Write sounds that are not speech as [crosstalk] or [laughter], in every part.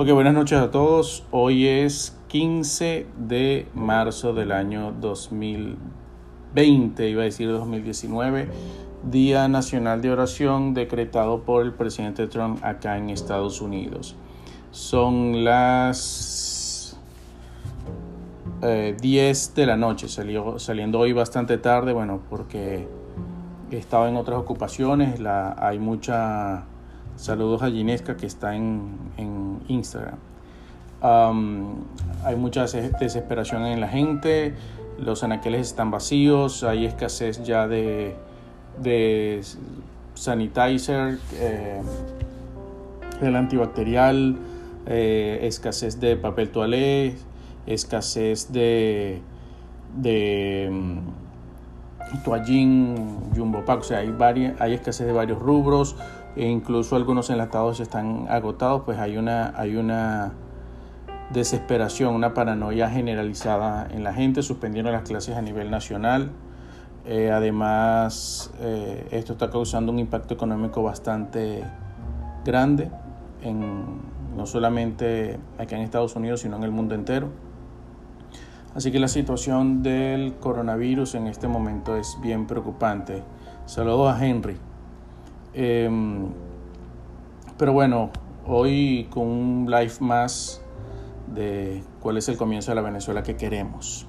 Ok, buenas noches a todos. Hoy es 15 de marzo del año 2020, iba a decir 2019, Día Nacional de Oración decretado por el presidente Trump acá en Estados Unidos. Son las 10 eh, de la noche, salió, saliendo hoy bastante tarde, bueno, porque estaba en otras ocupaciones, hay mucha Saludos a Ginesca que está en, Instagram. hay mucha desesperación en la gente, los anaqueles están vacíos, hay escasez ya de, de sanitizer, eh, gel antibacterial, eh, escasez de papel toalé, escasez de, de mm, toallín, jumbo pack, o sea, hay, hay escasez de varios rubros e incluso algunos enlatados están agotados, pues hay una, hay una desesperación, una paranoia generalizada en la gente, suspendiendo las clases a nivel nacional. Eh, además, eh, esto está causando un impacto económico bastante grande, en, no solamente aquí en Estados Unidos, sino en el mundo entero. Así que la situación del coronavirus en este momento es bien preocupante. Saludos a Henry. Em, pero bueno, hoy con un live más de cuál es el comienzo de la Venezuela que queremos.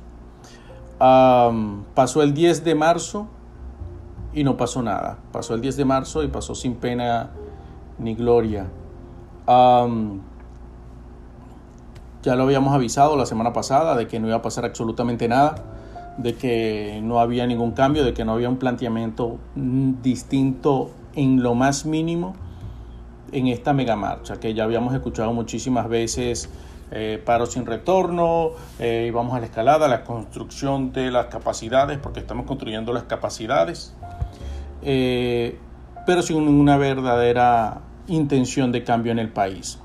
pasó el 10 de marzo y no pasó nada. Pasó el 10 de marzo y pasó sin pena ni gloria. ya lo habíamos avisado la semana pasada de que no iba a pasar absolutamente nada, de que no había ningún cambio, de que no había un planteamiento distinto en lo más mínimo en esta mega marcha que ya habíamos escuchado muchísimas veces. Eh, paro sin retorno, eh, vamos a la escalada, la construcción de las capacidades, porque estamos construyendo las capacidades, eh, pero sin una verdadera intención de cambio en el país.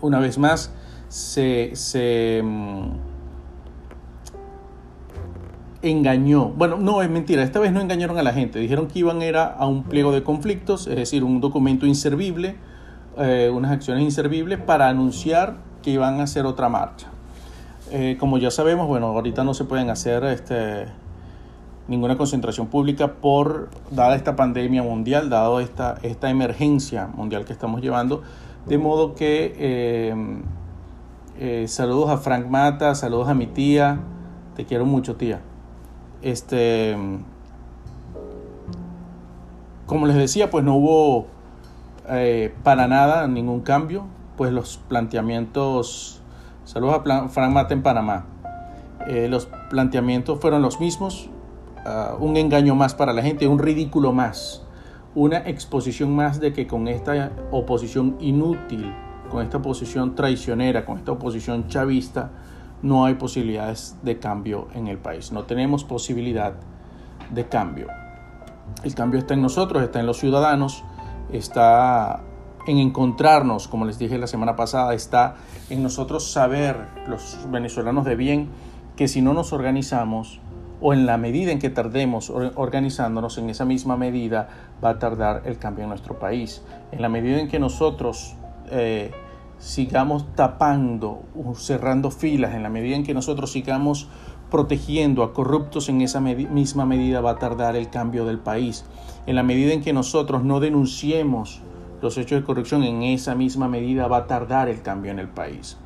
Una vez más, se, se mm, engañó. Bueno, no, es mentira. Esta vez no engañaron a la gente. Dijeron que iban era a un pliego de conflictos, es decir, un documento inservible, eh, unas acciones inservibles para anunciar que iban a hacer otra marcha. Eh, como ya sabemos, bueno, ahorita no se pueden hacer este, ninguna concentración pública por dada esta pandemia mundial, dado esta, esta emergencia mundial que estamos llevando. De modo que eh, saludos a Frank Mata, saludos a mi tía. Te quiero mucho, tía. Este, como les decía, pues no hubo eh, para nada ningún cambio, pues los planteamientos, saludos a Frank Mata en Panamá, eh, los planteamientos fueron los mismos, ah, un engaño más para la gente, un ridículo más, una exposición más de que con esta oposición inútil, con esta oposición traicionera, con esta oposición chavista, no hay posibilidades de cambio en el país. No tenemos posibilidad de cambio. El cambio está en nosotros, está en los ciudadanos, está en encontrarnos, como les dije la semana pasada, está en nosotros saber, los venezolanos de bien, que si no nos organizamos, o en la medida en que tardemos organizándonos, en esa misma medida va a tardar el cambio en nuestro país. En la medida en que nosotros eh, sigamos tapando o cerrando filas, en la medida en que nosotros sigamos protegiendo a corruptos, en esa misma medida va a tardar el cambio del país. En la medida en que nosotros no denunciemos los hechos de corrupción, en esa misma medida va a tardar el cambio en el país.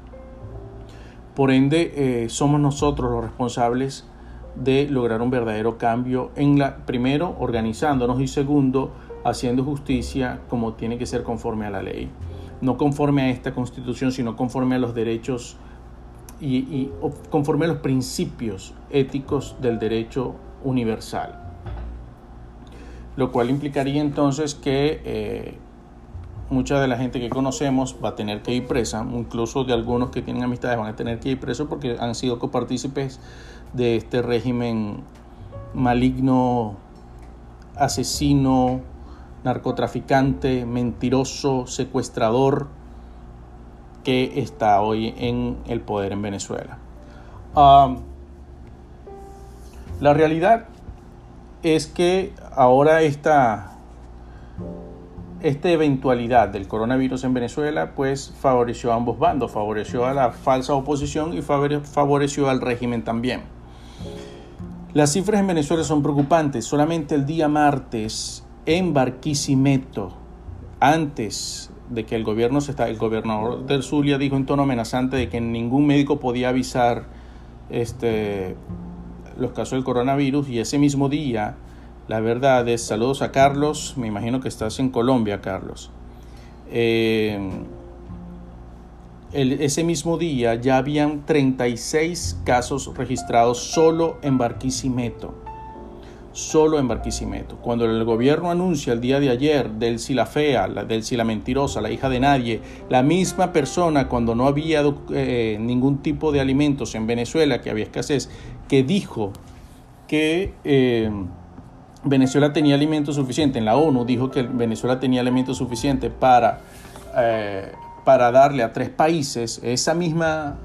Por ende, eh, somos nosotros los responsables de lograr un verdadero cambio en la, primero, organizándonos y segundo, haciendo justicia como tiene que ser conforme a la ley no conforme a esta constitución, sino conforme a los derechos y, conforme a los principios éticos del derecho universal. Lo cual implicaría entonces que eh, mucha de la gente que conocemos va a tener que ir presa, incluso de algunos que tienen amistades van a tener que ir presos porque han sido copartícipes de este régimen maligno, asesino, narcotraficante, mentiroso, secuestrador que está hoy en el poder en Venezuela. la realidad es que ahora esta, esta eventualidad del coronavirus en Venezuela pues favoreció a ambos bandos, favoreció a la falsa oposición y favoreció al régimen también. Las cifras en Venezuela son preocupantes. Solamente el día martes en Barquisimeto, antes de que el gobierno se está, el gobernador del Zulia dijo en tono amenazante de que ningún médico podía avisar este, los casos del coronavirus y ese mismo día, la verdad es, saludos a Carlos, me imagino que estás en Colombia, Carlos. Eh, ese mismo día ya habían 36 casos registrados solo en Barquisimeto solo en Barquisimeto. Cuando el gobierno anuncia el día de ayer del la Fea, del la Mentirosa, la hija de nadie, la misma persona cuando no había eh, ningún tipo de alimentos en Venezuela, que había escasez, que dijo que eh, Venezuela tenía alimentos suficiente, en la ONU dijo que Venezuela tenía alimentos suficiente para, eh, para darle a tres países, esa misma,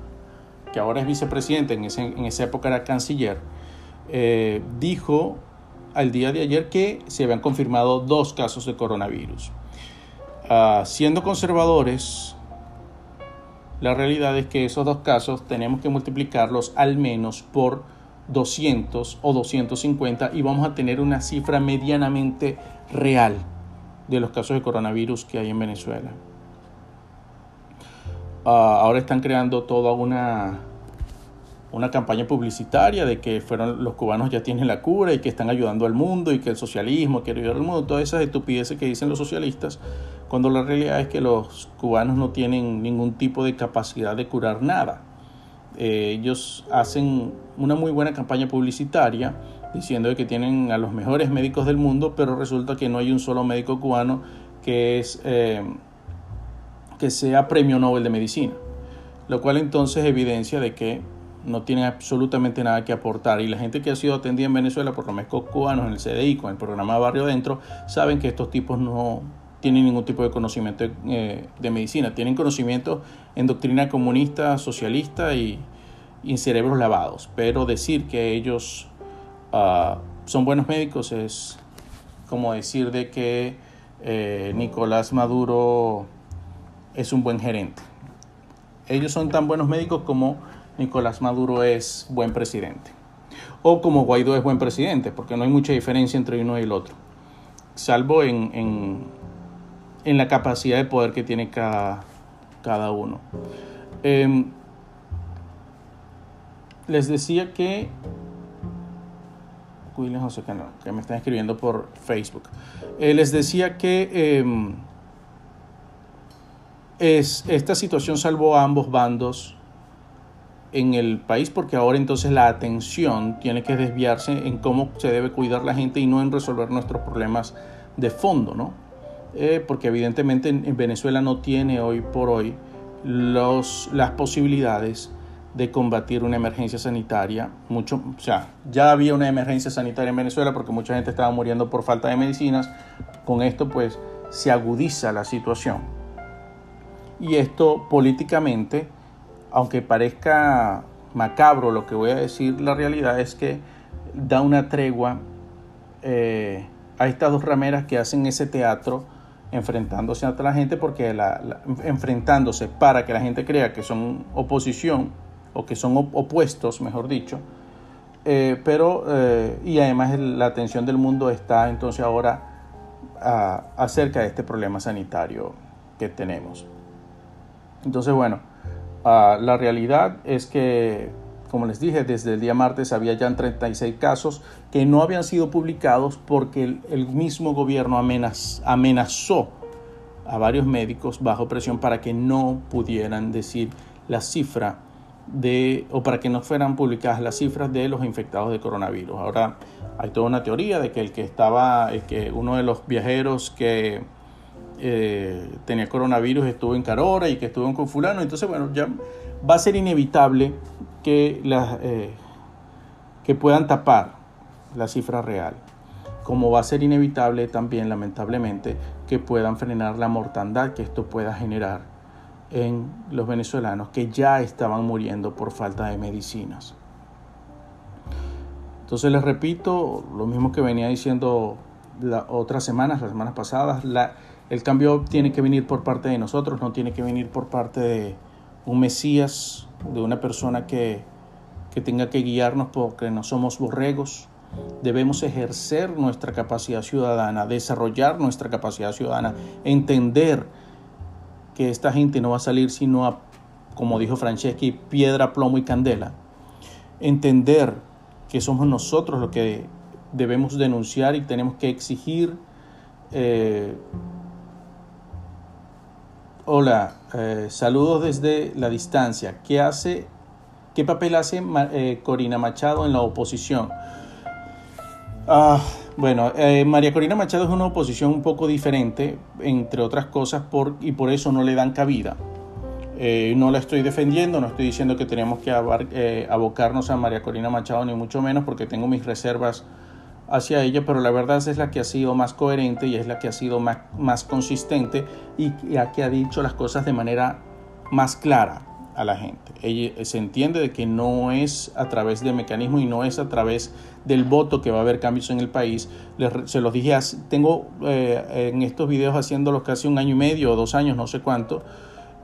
que ahora es vicepresidente, en, en esa época era canciller, dijo al día de ayer que se habían confirmado dos casos de coronavirus. Ah, siendo conservadores, la realidad es que esos dos casos tenemos que multiplicarlos al menos por 200 o 250 y vamos a tener una cifra medianamente real de los casos de coronavirus que hay en Venezuela. Ah, ahora están creando toda una una campaña publicitaria de que fueron los cubanos ya tienen la cura y que están ayudando al mundo y que el socialismo quiere ayudar al mundo, todas esas estupideces que dicen los socialistas, cuando la realidad es que los cubanos no tienen ningún tipo de capacidad de curar nada. Eh, ellos hacen una muy buena campaña publicitaria diciendo que tienen a los mejores médicos del mundo, pero resulta que no hay un solo médico cubano que, es, eh, que sea premio Nobel de Medicina, lo cual entonces evidencia de que no tienen absolutamente nada que aportar. Y la gente que ha sido atendida en Venezuela por los médicos cubanos en el CDI con el programa Barrio Dentro, saben que estos tipos no tienen ningún tipo de conocimiento eh, de medicina. Tienen conocimiento en doctrina comunista, socialista y, en cerebros lavados. Pero decir que ellos ah, son buenos médicos es como decir de que eh, Nicolás Maduro es un buen gerente. Ellos son tan buenos médicos como Nicolás Maduro es buen presidente. O como Guaidó es buen presidente, porque no hay mucha diferencia entre uno y el otro. Salvo en, en, la capacidad de poder que tiene cada, cada uno. Em, les decía que William que me están escribiendo por Facebook. Eh, les decía que em, es, esta situación salvó a ambos bandos en el país porque ahora entonces la atención tiene que desviarse en cómo se debe cuidar la gente y no en resolver nuestros problemas de fondo, ¿no? Eh, porque evidentemente en, Venezuela no tiene hoy por hoy los, las posibilidades de combatir una emergencia sanitaria. Mucho, o sea, ya había una emergencia sanitaria en Venezuela porque mucha gente estaba muriendo por falta de medicinas. Con esto pues se agudiza la situación. Y esto políticamente aunque parezca macabro lo que voy a decir, la realidad es que da una tregua eh, a estas dos rameras que hacen ese teatro enfrentándose a la gente porque enfrentándose para que la gente crea que son oposición o que son opuestos, mejor dicho, eh, pero eh, y además la atención del mundo está entonces ahora acerca de este problema sanitario que tenemos. Entonces, bueno, Ah, la realidad es que, como les dije, desde el día martes había ya 36 casos que no habían sido publicados porque el, mismo gobierno amenazó a varios médicos bajo presión para que no pudieran decir la cifra de, o para que no fueran publicadas las cifras de los infectados de coronavirus. Ahora hay toda una teoría de que el que estaba, que uno de los viajeros que eh, tenía coronavirus, estuvo en Carora y que estuvo con fulano. Entonces, bueno, ya va a ser inevitable que, las, eh, que puedan tapar la cifra real. Como va a ser inevitable también, lamentablemente, que puedan frenar la mortandad que esto pueda generar en los venezolanos que ya estaban muriendo por falta de medicinas. Entonces les repito lo mismo que venía diciendo las otras semanas, las semanas pasadas, la, el cambio tiene que venir por parte de nosotros, no tiene que venir por parte de un Mesías, de una persona que, que tenga que guiarnos porque no somos borregos. Debemos ejercer nuestra capacidad ciudadana, desarrollar nuestra capacidad ciudadana, entender que esta gente no va a salir sino a, como dijo Franceschi, piedra, plomo y candela. Entender que somos nosotros los que debemos denunciar y tenemos que exigir. Eh, hola, eh, saludos desde la distancia. ¿Qué hace, qué papel hace eh, Corina Machado en la oposición? Ah, bueno, María Corina Machado es una oposición un poco diferente, entre otras cosas, y por eso no le dan cabida. no la estoy defendiendo, no estoy diciendo que tenemos que abocarnos a María Corina Machado, ni mucho menos, porque tengo mis reservas hacia ella, pero la verdad es la que ha sido más coherente y es la que ha sido más, más consistente y la que ha dicho las cosas de manera más clara a la gente. Ella se entiende de que no es a través de mecanismo y no es a través del voto que va a haber cambios en el país. se los dije, tengo eh, en estos videos haciéndolos casi un año y medio o dos años, no sé cuánto,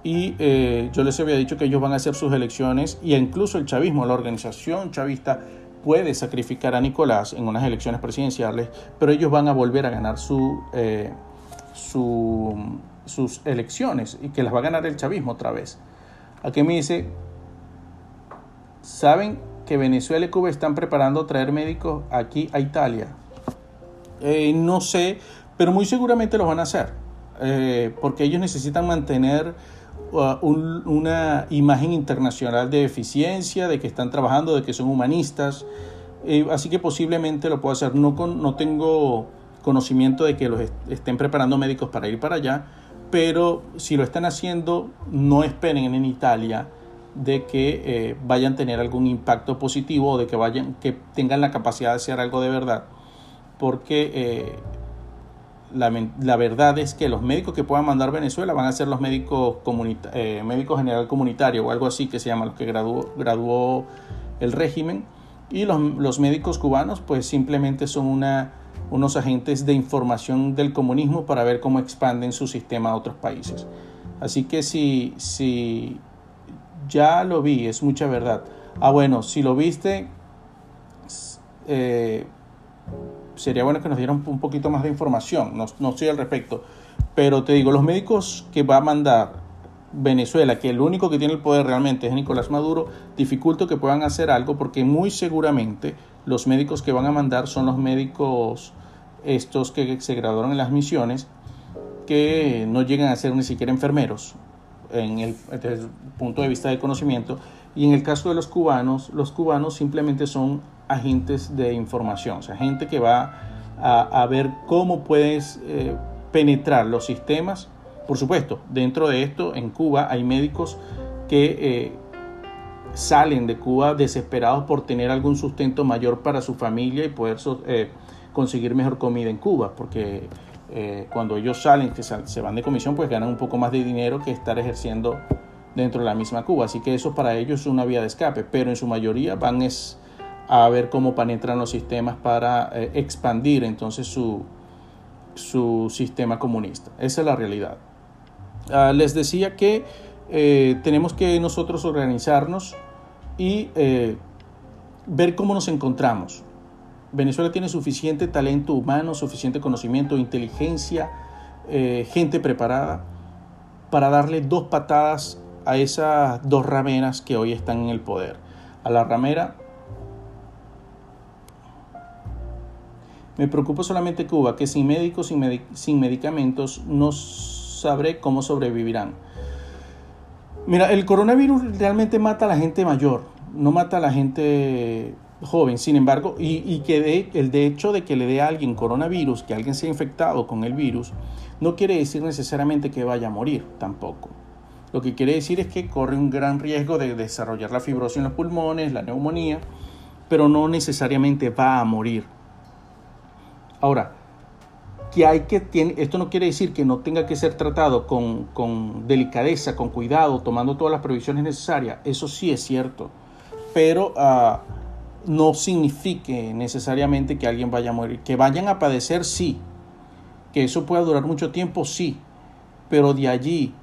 y eh, yo les había dicho que ellos van a hacer sus elecciones y incluso el chavismo, la organización chavista, puede sacrificar a Nicolás en unas elecciones presidenciales, pero ellos van a volver a ganar eh, sus elecciones y que las va a ganar el chavismo otra vez. Aquí me dice, ¿saben que Venezuela y Cuba están preparando traer médicos aquí a Italia? Eh, no sé, pero muy seguramente lo van a hacer, eh, porque ellos necesitan mantener uh, una imagen internacional de eficiencia, de que están trabajando, de que son humanistas, eh, así que posiblemente lo puedo hacer. No, con, no tengo conocimiento de que los estén preparando médicos para ir para allá, pero si lo están haciendo, no esperen en Italia de que eh, vayan a tener algún impacto positivo o de que vayan que tengan la capacidad de hacer algo de verdad porque eh, la, verdad es que los médicos que puedan mandar Venezuela van a ser los médicos eh, médicos general comunitario o algo así que se llama los que graduó, graduó el régimen y los, los médicos cubanos pues simplemente son una unos agentes de información del comunismo para ver cómo expanden su sistema a otros países. Así que si, si ya lo vi, es mucha verdad. Ah, bueno, si lo viste, eh, sería bueno que nos dieran un poquito más de información. No, no estoy al respecto. Pero te digo, los médicos que va a mandar Venezuela, que el único que tiene el poder realmente es Nicolás Maduro, dificulta que puedan hacer algo porque muy seguramente los médicos que van a mandar son los médicos estos que se graduaron en las misiones que no llegan a ser ni siquiera enfermeros en el, desde el punto de vista de conocimiento y en el caso de los cubanos los cubanos simplemente son agentes de información o sea gente que va a, ver cómo puedes eh, penetrar los sistemas por supuesto dentro de esto en Cuba hay médicos que eh, salen de Cuba desesperados por tener algún sustento mayor para su familia y poder eh, conseguir mejor comida en Cuba, porque cuando ellos salen, que se van de comisión, pues ganan un poco más de dinero que estar ejerciendo dentro de la misma Cuba. Así que eso para ellos es una vía de escape, pero en su mayoría van es a ver cómo penetran los sistemas para eh, expandir entonces su, su sistema comunista. Esa es la realidad. Ah, les decía que tenemos que nosotros organizarnos y eh, ver cómo nos encontramos. Venezuela tiene suficiente talento humano, suficiente conocimiento, inteligencia, eh, gente preparada para darle dos patadas a esas dos rameras que hoy están en el poder. A la ramera me preocupa solamente Cuba, que sin médicos, sin, sin medicamentos, no sabré cómo sobrevivirán. Mira, el coronavirus realmente mata a la gente mayor, no mata a la gente joven. Sin embargo, y, que el de hecho de que le dé a alguien coronavirus, que alguien sea infectado con el virus, no quiere decir necesariamente que vaya a morir tampoco. Lo que quiere decir es que corre un gran riesgo de desarrollar la fibrosis en los pulmones, la neumonía, pero no necesariamente va a morir. Ahora, que hay que tiene, esto no quiere decir que no tenga que ser tratado con, con, delicadeza, con cuidado, tomando todas las previsiones necesarias, eso sí es cierto, pero uh, no signifique necesariamente que alguien vaya a morir. Que vayan a padecer, sí. Que eso pueda durar mucho tiempo, sí. Pero de allí,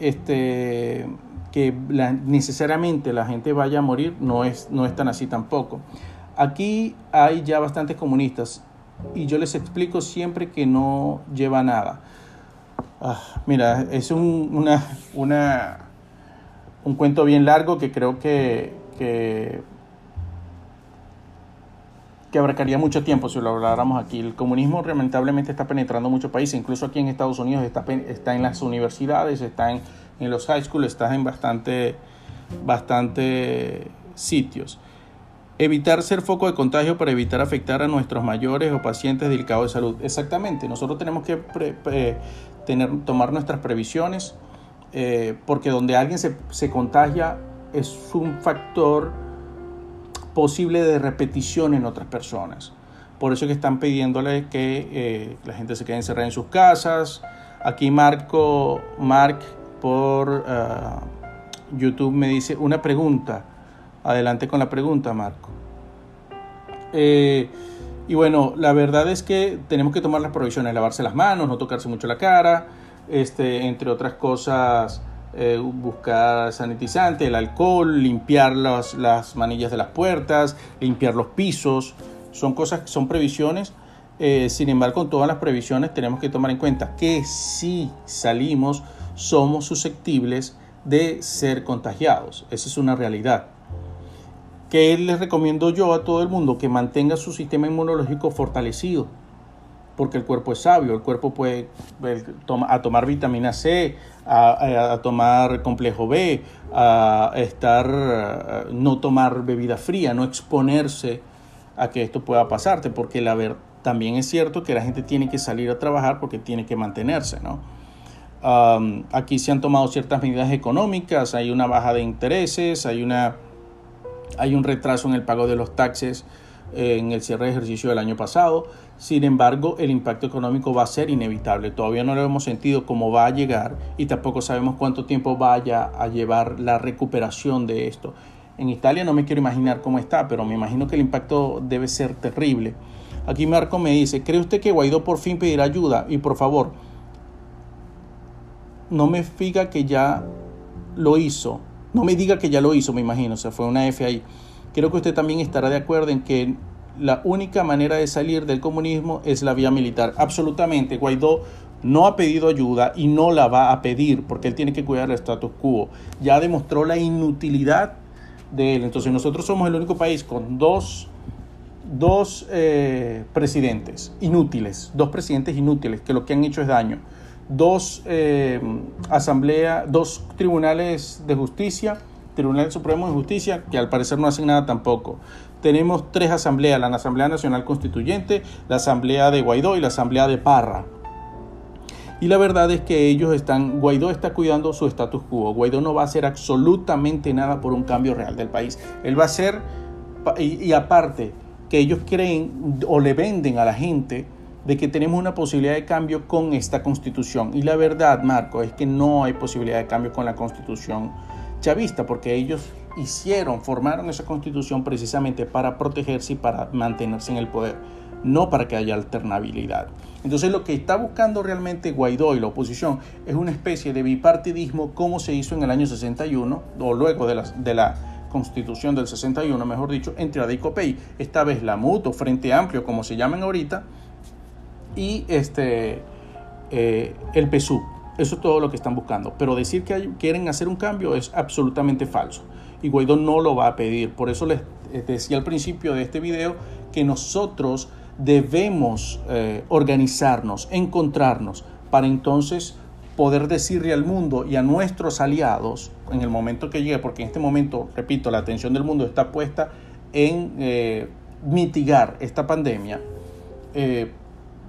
este, que necesariamente la gente vaya a morir, no es, no es tan así tampoco. Aquí hay ya bastantes comunistas y yo les explico siempre que no lleva nada. Ah, mira, es un, una, una, un cuento bien largo que creo que, que, que, abarcaría mucho tiempo si lo habláramos aquí. El comunismo lamentablemente está penetrando muchos países, incluso aquí en Estados Unidos está, está en las universidades, está en, en los high schools, está en bastante, bastante sitios. Evitar ser foco de contagio para evitar afectar a nuestros mayores o pacientes delicados de salud. Exactamente, nosotros tenemos que tener, tomar nuestras previsiones eh, porque donde alguien se, contagia es un factor posible de repetición en otras personas. Por eso que están pidiéndole que eh, la gente se quede encerrada en sus casas. Aquí Marco, Mark por ah, YouTube me dice una pregunta. Adelante con la pregunta, Marco. Eh, y bueno, la verdad es que tenemos que tomar las provisiones, lavarse las manos, no tocarse mucho la cara, este, entre otras cosas, eh, buscar sanitizante, el alcohol, limpiar las, las, manillas de las puertas, limpiar los pisos, son cosas, son previsiones. Eh, sin embargo, con todas las previsiones tenemos que tomar en cuenta que si salimos somos susceptibles de ser contagiados. Esa es una realidad que les recomiendo yo a todo el mundo que mantenga su sistema inmunológico fortalecido, porque el cuerpo es sabio, el cuerpo puede a tomar vitamina C, a, tomar complejo B, a estar, no tomar bebida fría, no exponerse a que esto pueda pasarte, porque la ver, también es cierto que la gente tiene que salir a trabajar porque tiene que mantenerse, ¿no? aquí se han tomado ciertas medidas económicas, hay una baja de intereses, hay una hay un retraso en el pago de los taxes eh, en el cierre de ejercicio del año pasado. Sin embargo, el impacto económico va a ser inevitable. Todavía no lo hemos sentido cómo va a llegar y tampoco sabemos cuánto tiempo vaya a llevar la recuperación de esto. En Italia no me quiero imaginar cómo está, pero me imagino que el impacto debe ser terrible. Aquí Marco me dice, ¿cree usted que Guaidó por fin pedirá ayuda? Y por favor, no me diga que ya lo hizo. No me diga que ya lo hizo, me imagino, o sea, fue una F ahí. Creo que usted también estará de acuerdo en que la única manera de salir del comunismo es la vía militar. Absolutamente, Guaidó no ha pedido ayuda y no la va a pedir porque él tiene que cuidar el status quo. Ya demostró la inutilidad de él. Entonces nosotros somos el único país con dos, dos eh, presidentes inútiles, dos presidentes inútiles que lo que han hecho es daño dos eh, asambleas, dos tribunales de justicia, Tribunal Supremo de Justicia, que al parecer no hacen nada tampoco. Tenemos tres asambleas, la Asamblea Nacional Constituyente, la Asamblea de Guaidó y la Asamblea de Parra. Y la verdad es que ellos están, Guaidó está cuidando su status quo. Guaidó no va a hacer absolutamente nada por un cambio real del país. Él va a hacer, y, y aparte, que ellos creen o le venden a la gente de que tenemos una posibilidad de cambio con esta constitución. Y la verdad, Marco, es que no hay posibilidad de cambio con la constitución chavista, porque ellos hicieron, formaron esa constitución precisamente para protegerse y para mantenerse en el poder, no para que haya alternabilidad. Entonces lo que está buscando realmente Guaidó y la oposición es una especie de bipartidismo como se hizo en el año 61 o luego de la, de la constitución del 61, mejor dicho, entre ADA y COPEI. Esta vez la MUTO, Frente Amplio, como se llaman ahorita, y este, eh, el PSU. Eso es todo lo que están buscando. Pero decir que quieren hacer un cambio es absolutamente falso. Y Guaidó no lo va a pedir. Por eso les decía al principio de este video que nosotros debemos eh, organizarnos, encontrarnos, para entonces poder decirle al mundo y a nuestros aliados en el momento que llegue, porque en este momento, repito, la atención del mundo está puesta en eh, mitigar esta pandemia,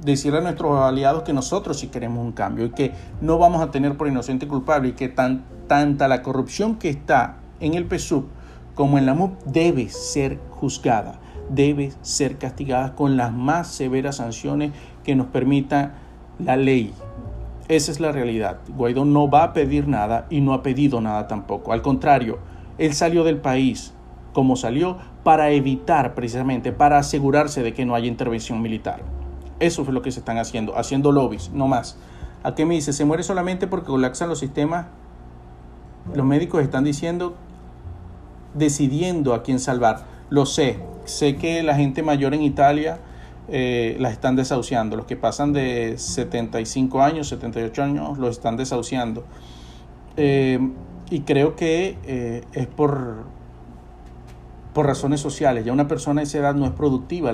decirle a nuestros aliados que nosotros sí queremos un cambio y que no vamos a tener por inocente culpable y que tan, tanta la corrupción que está en el PSUV como en la MUP debe ser juzgada, debe ser castigada con las más severas sanciones que nos permita la ley. Esa es la realidad. Guaidó no va a pedir nada y no ha pedido nada tampoco. Al contrario, él salió del país como salió para evitar precisamente, para asegurarse de que no haya intervención militar. Eso es lo que se están haciendo, haciendo lobbies, no más. ¿A qué me dice? ¿Se muere solamente porque colapsan los sistemas? Los médicos están diciendo, decidiendo a quién salvar. Lo sé, sé que la gente mayor en Italia eh, las están desahuciando. Los que pasan de 75 años, 78 años, los están desahuciando. Eh, y creo que eh, es por, por razones sociales. Ya una persona de esa edad no es productiva.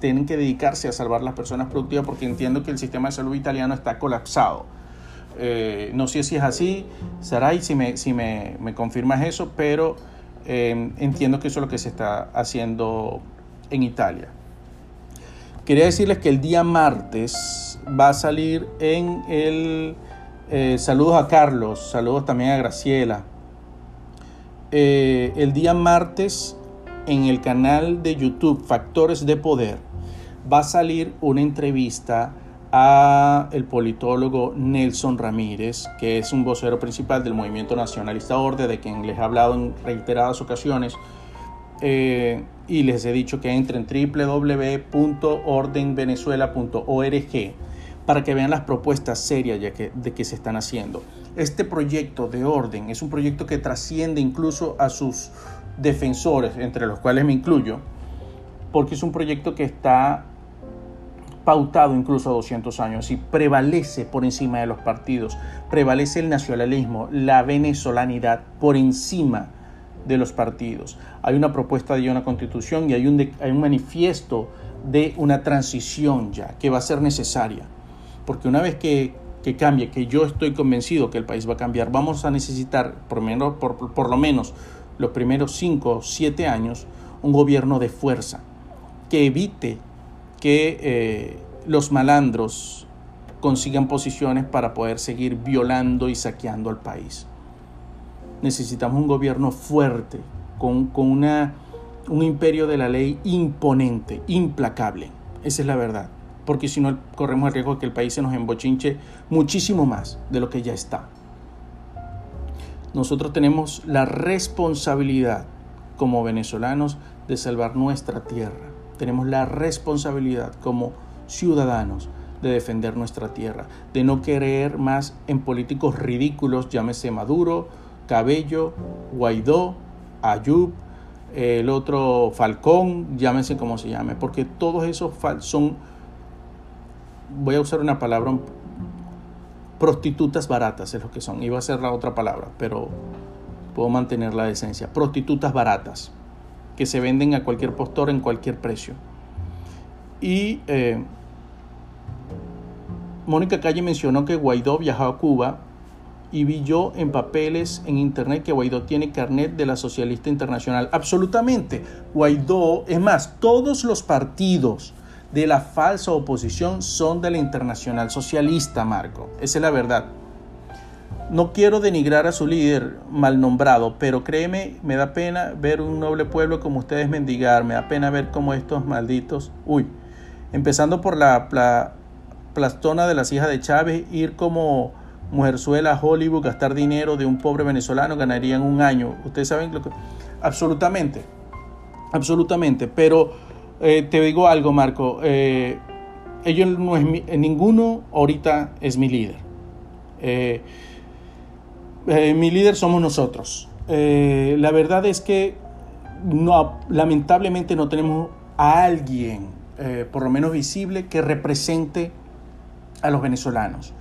tienen que dedicarse a salvar las personas productivas porque entiendo que el sistema de salud italiano está colapsado. no sé si es así, Saray, si me, si me, me confirmas eso, pero entiendo que eso es lo que se está haciendo en Italia. Quería decirles que el día martes va a salir en el... Eh, saludos a Carlos, saludos también a Graciela. Eh, el día martes en el canal de YouTube Factores de Poder va a salir una entrevista a el politólogo Nelson Ramírez, que es un vocero principal del movimiento nacionalista Orde, de quien les he hablado en reiteradas ocasiones eh, y les he dicho que entren www.ordenvenezuela.org para que vean las propuestas serias de que se están haciendo. Este proyecto de orden es un proyecto que trasciende incluso a sus defensores, entre los cuales me incluyo, porque es un proyecto que está pautado incluso a 200 años y prevalece por encima de los partidos, prevalece el nacionalismo, la venezolanidad por encima de los partidos. Hay una propuesta de una constitución y hay un, hay un manifiesto de una transición ya que va a ser necesaria. Porque una vez que, que cambie, que yo estoy convencido que el país va a cambiar, vamos a necesitar por, menos, por, por lo menos los primeros 5 o 7 años un gobierno de fuerza que evite que eh, los malandros consigan posiciones para poder seguir violando y saqueando al país necesitamos un gobierno fuerte, con, una, un imperio de la ley imponente, implacable. Esa es la verdad. Porque si no, corremos el riesgo de que el país se nos embochinche muchísimo más de lo que ya está. Nosotros tenemos la responsabilidad como venezolanos de salvar nuestra tierra. Tenemos la responsabilidad como ciudadanos de defender nuestra tierra, de no querer más en políticos ridículos, llámese Maduro, Cabello, Guaidó, Ayub, el otro Falcón, llámese como se llame, porque todos esos son, voy a usar una palabra, prostitutas baratas es lo que son, iba a ser la otra palabra, pero puedo mantener la decencia, prostitutas baratas, que se venden a cualquier postor en cualquier precio. Y eh, Mónica Calle mencionó que Guaidó viajó a Cuba y vi yo en papeles en internet que Guaidó tiene carnet de la Socialista Internacional. Absolutamente. Guaidó, es más, todos los partidos de la falsa oposición son de la Internacional Socialista, Marco. Esa es la verdad. No quiero denigrar a su líder mal nombrado, pero créeme, me da pena ver un noble pueblo como ustedes mendigar, me da pena ver cómo estos malditos, uy, empezando por la, la plastona de las hijas de Chávez, ir como Mujerzuela, Hollywood, gastar dinero de un pobre venezolano ganaría en un año. Ustedes saben lo que... Absolutamente, absolutamente. Pero eh, te digo algo, Marco. Eh, ellos no es mi, ninguno ahorita es mi líder. Eh, mi líder somos nosotros. la verdad es que lamentablemente no tenemos a alguien, por lo menos visible, que represente a los venezolanos.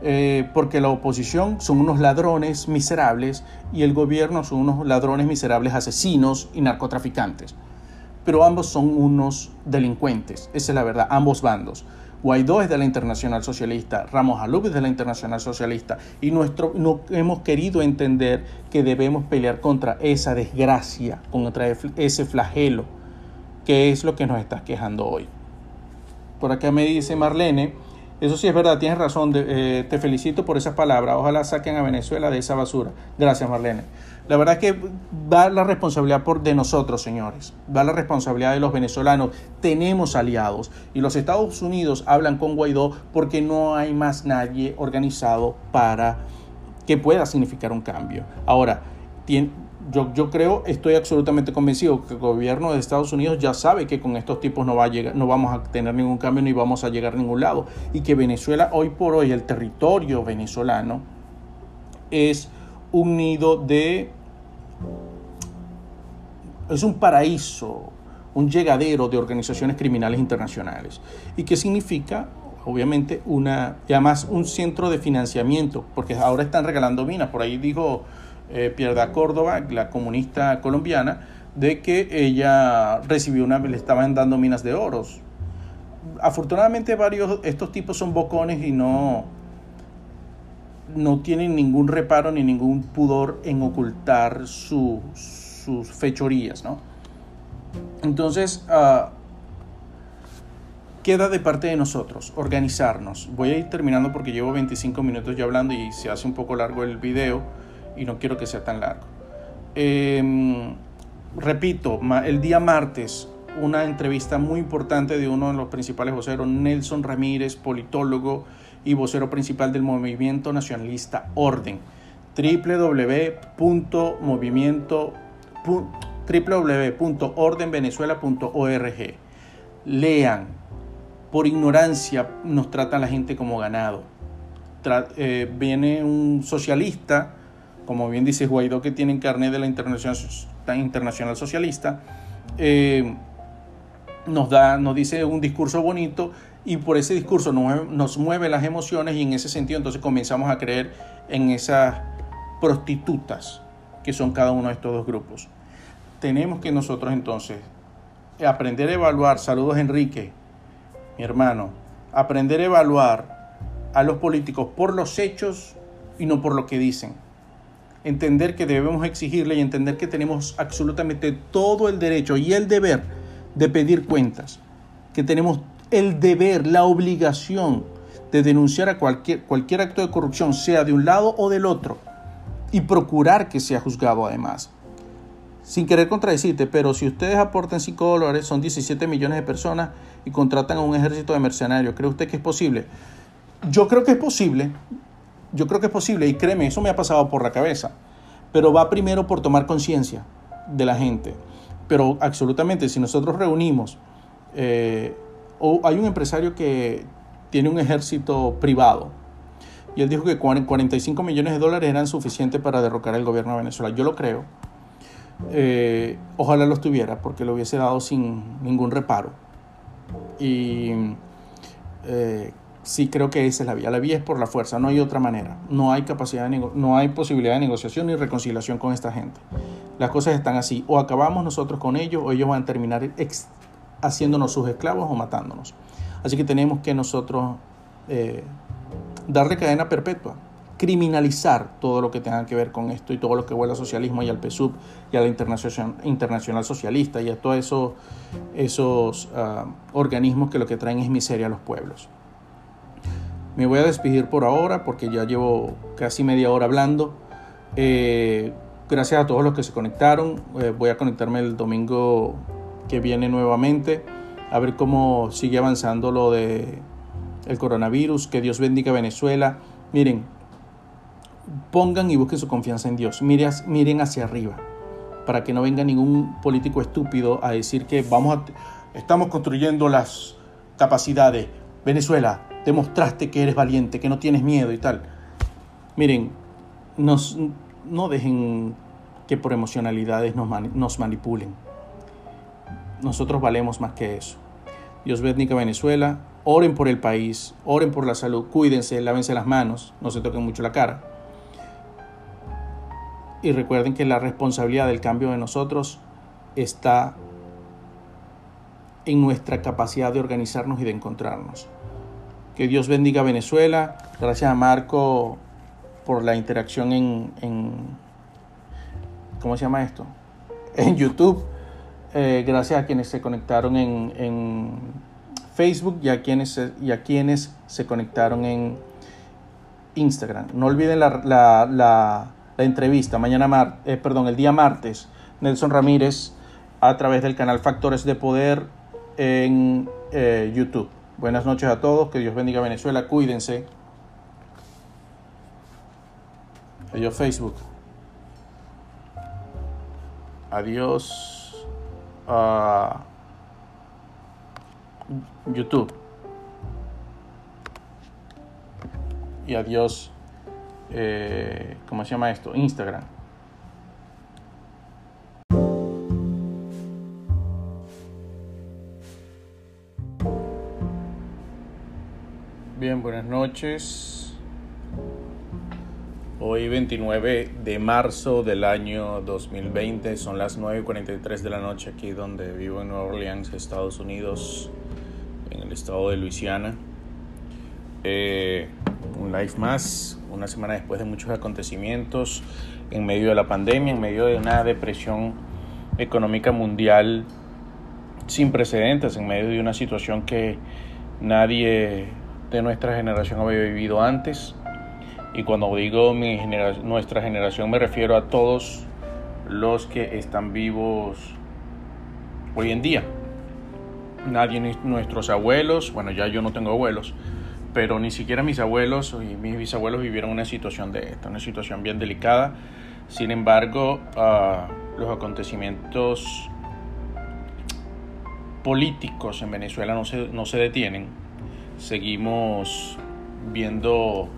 Eh, porque la oposición son unos ladrones miserables y el gobierno son unos ladrones miserables asesinos y narcotraficantes. Pero ambos son unos delincuentes, esa es la verdad, ambos bandos. Guaidó es de la Internacional Socialista, Ramos Alub es de la Internacional Socialista y nuestro, no hemos querido entender que debemos pelear contra esa desgracia, contra ese flagelo, que es lo que nos está quejando hoy. Por acá me dice Marlene, eso sí es verdad, tienes razón. Eh, te felicito por esas palabras. Ojalá saquen a Venezuela de esa basura. Gracias, Marlene. La verdad es que va la responsabilidad por de nosotros, señores. Va la responsabilidad de los venezolanos. Tenemos aliados. Y los Estados Unidos hablan con Guaidó porque no hay más nadie organizado para que pueda significar un cambio. Ahora, yo, yo creo, estoy absolutamente convencido que el gobierno de Estados Unidos ya sabe que con estos tipos no, va a llegar, no vamos a tener ningún cambio ni vamos a llegar a ningún lado. Y que Venezuela, hoy por hoy, el territorio venezolano es un nido de... es un paraíso, un llegadero de organizaciones criminales internacionales. ¿Y qué significa? Obviamente, una, además un centro de financiamiento, porque ahora están regalando minas. Por ahí dijo eh, Pierda Córdoba, la comunista colombiana, de que ella recibió una, le estaban dando minas de oros. Afortunadamente varios, estos tipos son bocones y no, no tienen ningún reparo ni ningún pudor en ocultar sus fechorías, ¿no? Entonces, uh, queda de parte de nosotros organizarnos. Voy a ir terminando porque llevo 25 minutos ya hablando y se hace un poco largo el video y no quiero que sea tan largo. Eh, repito, el día martes, una entrevista muy importante de uno de los principales voceros, Nelson Ramírez, politólogo y vocero principal del movimiento nacionalista Orden. www.ordenvenezuela.org. Lean. Por ignorancia nos tratan la gente como ganado. Eh, viene un socialista como bien dice Guaidó, que tienen carnet de la Internacional, Socialista, eh, nos, da, nos dice un discurso bonito y por ese discurso nos, nos mueve las emociones y en ese sentido entonces comenzamos a creer en esas prostitutas que son cada uno de estos dos grupos. Tenemos que nosotros entonces aprender a evaluar, saludos Enrique, mi hermano, aprender a evaluar a los políticos por los hechos y no por lo que dicen entender que debemos exigirle y entender que tenemos absolutamente todo el derecho y el deber de pedir cuentas, que tenemos el deber, la obligación de denunciar a cualquier, cualquier acto de corrupción, sea de un lado o del otro, y procurar que sea juzgado además. Sin querer contradecirte, pero si ustedes aportan 5 dólares, son 17 millones de personas y contratan a un ejército de mercenarios, ¿cree usted que es posible? Yo creo que es posible, yo creo que es posible y créeme, eso me ha pasado por la cabeza. Pero va primero por tomar conciencia de la gente. Pero absolutamente, si nosotros reunimos, eh, o hay un empresario que tiene un ejército privado, y él dijo que 45 millones de dólares eran suficientes para derrocar el gobierno de Venezuela. Yo lo creo. Eh, ojalá los tuviera, porque lo hubiese dado sin ningún reparo. Y eh, sí creo que esa es la vía. La vía es por la fuerza, no hay otra manera. No hay capacidad, de no hay posibilidad de negociación ni reconciliación con esta gente. Las cosas están así. O acabamos nosotros con ellos o ellos van a terminar haciéndonos sus esclavos o matándonos. Así que tenemos que nosotros eh, darle cadena perpetua, criminalizar todo lo que tenga que ver con esto y todo lo que huele al socialismo y al PSUV y a la Internacional, internacional Socialista y a todos esos, ah, organismos que lo que traen es miseria a los pueblos. Me voy a despedir por ahora porque ya llevo casi media hora hablando. Eh, gracias a todos los que se conectaron. Eh, voy a conectarme el domingo que viene nuevamente a ver cómo sigue avanzando lo de el coronavirus. Que Dios bendiga a Venezuela. Miren, pongan y busquen su confianza en Dios. Miren, miren hacia arriba para que no venga ningún político estúpido a decir que vamos estamos construyendo las capacidades. Venezuela, demostraste que eres valiente, que no tienes miedo y tal. Miren, nos, no dejen que por emocionalidades nos, manipulen. Nosotros valemos más que eso. Dios bendiga Venezuela. Oren por el país, oren por la salud, cuídense, lávense las manos, no se toquen mucho la cara. Y recuerden que la responsabilidad del cambio de nosotros está en nuestra capacidad de organizarnos y de encontrarnos. Que Dios bendiga a Venezuela. Gracias a Marco por la interacción en, ¿cómo se llama esto? [laughs] En YouTube. Eh, gracias a quienes se conectaron en, Facebook y a, quienes, y a quienes se conectaron en Instagram. No olviden la, entrevista mañana, eh, perdón, el día martes. Nelson Ramírez a través del canal Factores de Poder en eh, YouTube. Buenas noches a todos, que Dios bendiga a Venezuela, cuídense. Adiós Facebook. Adiós a YouTube. Y adiós, eh, ¿cómo se llama esto? Instagram. Noches. Hoy 29 de marzo del año 2020, son las 9.43 de la noche aquí donde vivo en Nueva Orleans, Estados Unidos, en el estado de Luisiana. Eh, un live más, una semana después de muchos acontecimientos, en medio de la pandemia, en medio de una depresión económica mundial sin precedentes, en medio de una situación que nadie de nuestra generación había vivido antes. Y cuando digo mi nuestra generación me refiero a todos los que están vivos hoy en día. Nadie, ni nuestros abuelos, bueno ya yo no tengo abuelos, pero ni siquiera mis abuelos y mis bisabuelos vivieron una situación de esta, una situación bien delicada. Sin embargo, uh, los acontecimientos políticos en Venezuela no se, no se detienen seguimos viendo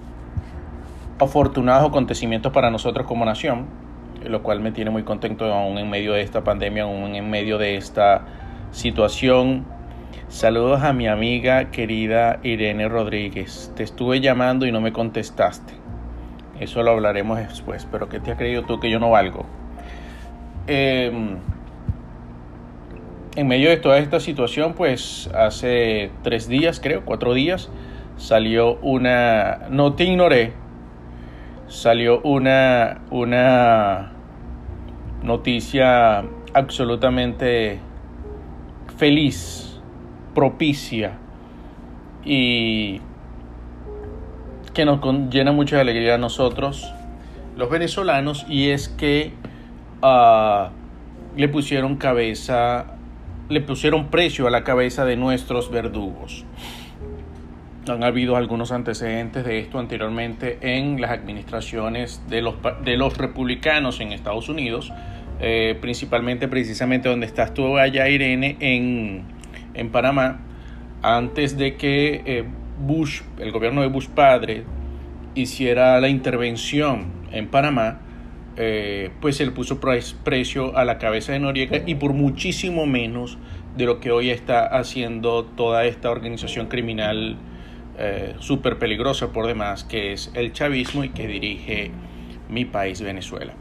afortunados acontecimientos para nosotros como nación, lo cual me tiene muy contento aún en medio de esta pandemia, aún en medio de esta situación. Saludos a mi amiga querida Irene Rodríguez. Te estuve llamando y no me contestaste. Eso lo hablaremos después, pero ¿qué te has creído tú que yo no valgo? Eh, en medio de toda esta situación, pues hace tres días, creo, cuatro días, salió una, no te ignoré, salió una, una noticia absolutamente feliz, propicia y que nos llena mucha alegría a nosotros, los venezolanos, y es que uh, le pusieron cabeza le pusieron precio a la cabeza de nuestros verdugos. Han habido algunos antecedentes de esto anteriormente en las administraciones de los, de los republicanos en Estados Unidos, eh, principalmente precisamente donde estás tú allá, Irene, en, en Panamá, antes de que eh, Bush, el gobierno de Bush padre, hiciera la intervención en Panamá, eh, pues se le puso precio a la cabeza de Noriega y por muchísimo menos de lo que hoy está haciendo toda esta organización criminal eh, súper peligrosa por demás, que es el chavismo y que dirige mi país Venezuela.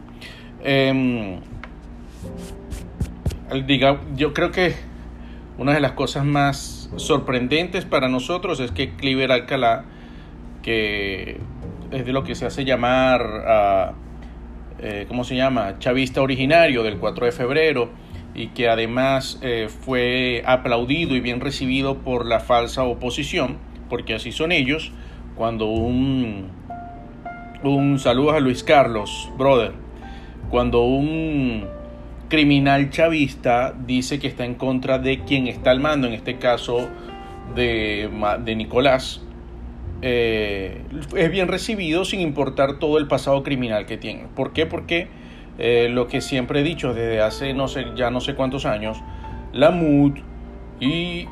Em, diga, yo creo que una de las cosas más sorprendentes para nosotros es que Cliver Alcalá, que es de lo que se hace llamar... a eh, ¿cómo se llama? Chavista originario del 4 de febrero y que además eh, fue aplaudido y bien recibido por la falsa oposición, porque así son ellos, cuando un, un saludo a Luis Carlos, brother, cuando un criminal chavista dice que está en contra de quien está al mando, en este caso de, de Nicolás, eh, es bien recibido sin importar todo el pasado criminal que tiene. ¿Por qué? Porque eh, lo que siempre he dicho desde hace no sé, ya no sé cuántos años, la MUD y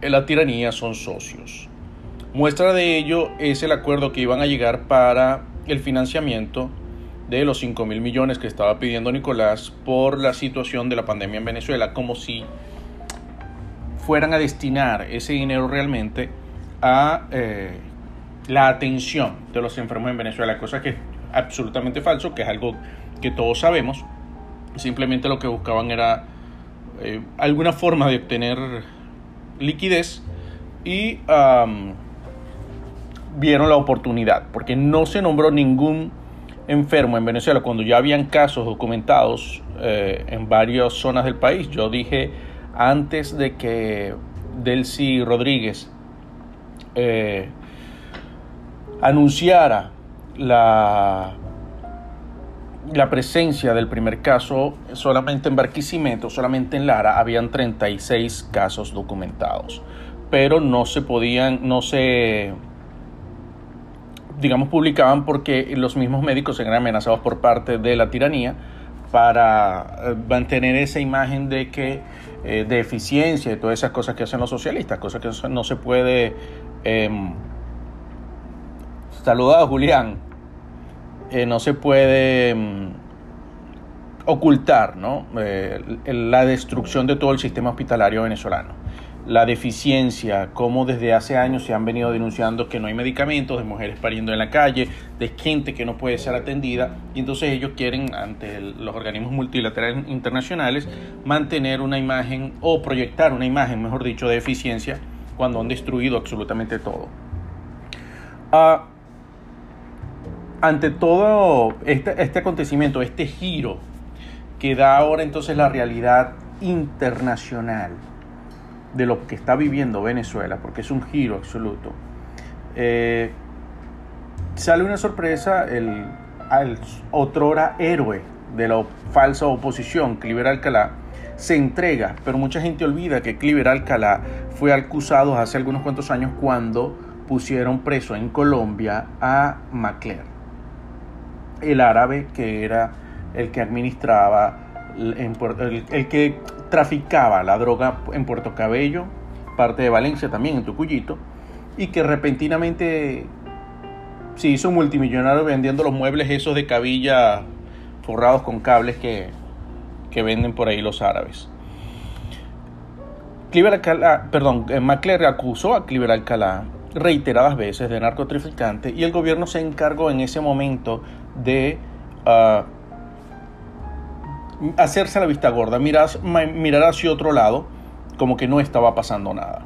la tiranía son socios. Muestra de ello es el acuerdo que iban a llegar para el financiamiento de los 5 mil millones que estaba pidiendo Nicolás por la situación de la pandemia en Venezuela, como si fueran a destinar ese dinero realmente a eh, la atención de los enfermos en Venezuela, cosa que es absolutamente falso, que es algo que todos sabemos. Simplemente lo que buscaban era eh, alguna forma de obtener liquidez y vieron la oportunidad, porque no se nombró ningún enfermo en Venezuela cuando ya habían casos documentados eh, en varias zonas del país. Yo dije antes de que Delcy Rodríguez eh, anunciara la, la presencia del primer caso solamente en Barquisimeto, solamente en Lara, habían 36 casos documentados, pero no se podían, no se, digamos, publicaban porque los mismos médicos eran amenazados por parte de la tiranía para eh, mantener esa imagen de que eh, de eficiencia y todas esas cosas que hacen los socialistas, cosas que no se puede eh, saludado Julián, eh, no se puede em, ocultar ¿no? la destrucción de todo el sistema hospitalario venezolano la deficiencia, como desde hace años se han venido denunciando que no hay medicamentos, de mujeres pariendo en la calle, de gente que no puede ser atendida, y entonces ellos quieren, ante los organismos multilaterales internacionales, mantener una imagen o proyectar una imagen, mejor dicho, de eficiencia cuando han destruido absolutamente todo. Ah, ante todo este, este acontecimiento, este giro que da ahora entonces la realidad internacional, de lo que está viviendo Venezuela, porque es un giro absoluto, eh, sale una sorpresa, el, el otrora héroe de la falsa oposición, Cliver Alcalá, se entrega, pero mucha gente olvida que Cliver Alcalá fue acusado hace algunos cuantos años cuando pusieron preso en Colombia a Macler, el árabe que era el que administraba, el, el que traficaba la droga en Puerto Cabello, parte de Valencia también, en Tucuyito, y que repentinamente se hizo multimillonario vendiendo los muebles esos de cabilla forrados con cables que, que venden por ahí los árabes. Cliver Alcalá, perdón, eh, McClure acusó a Cliver Alcalá reiteradas veces de narcotraficante y el gobierno se encargó en ese momento de ah, hacerse la vista gorda, mirar, mirar hacia otro lado, como que no estaba pasando nada.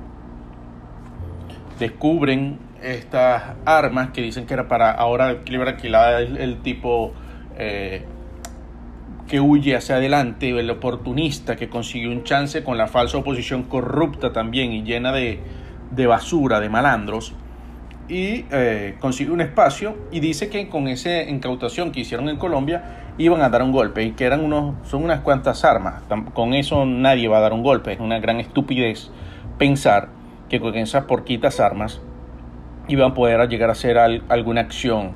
Descubren estas armas que dicen que era para ahora equilibrar alquilada el, el tipo eh, que huye hacia adelante, el oportunista que consiguió un chance con la falsa oposición corrupta también y llena de, de basura, de malandros y eh, consigue un espacio y dice que con esa incautación que hicieron en Colombia iban a dar un golpe y que eran unos, son unas cuantas armas. Con eso nadie va a dar un golpe. Es una gran estupidez pensar que con esas porquitas armas iban a poder llegar a hacer alguna acción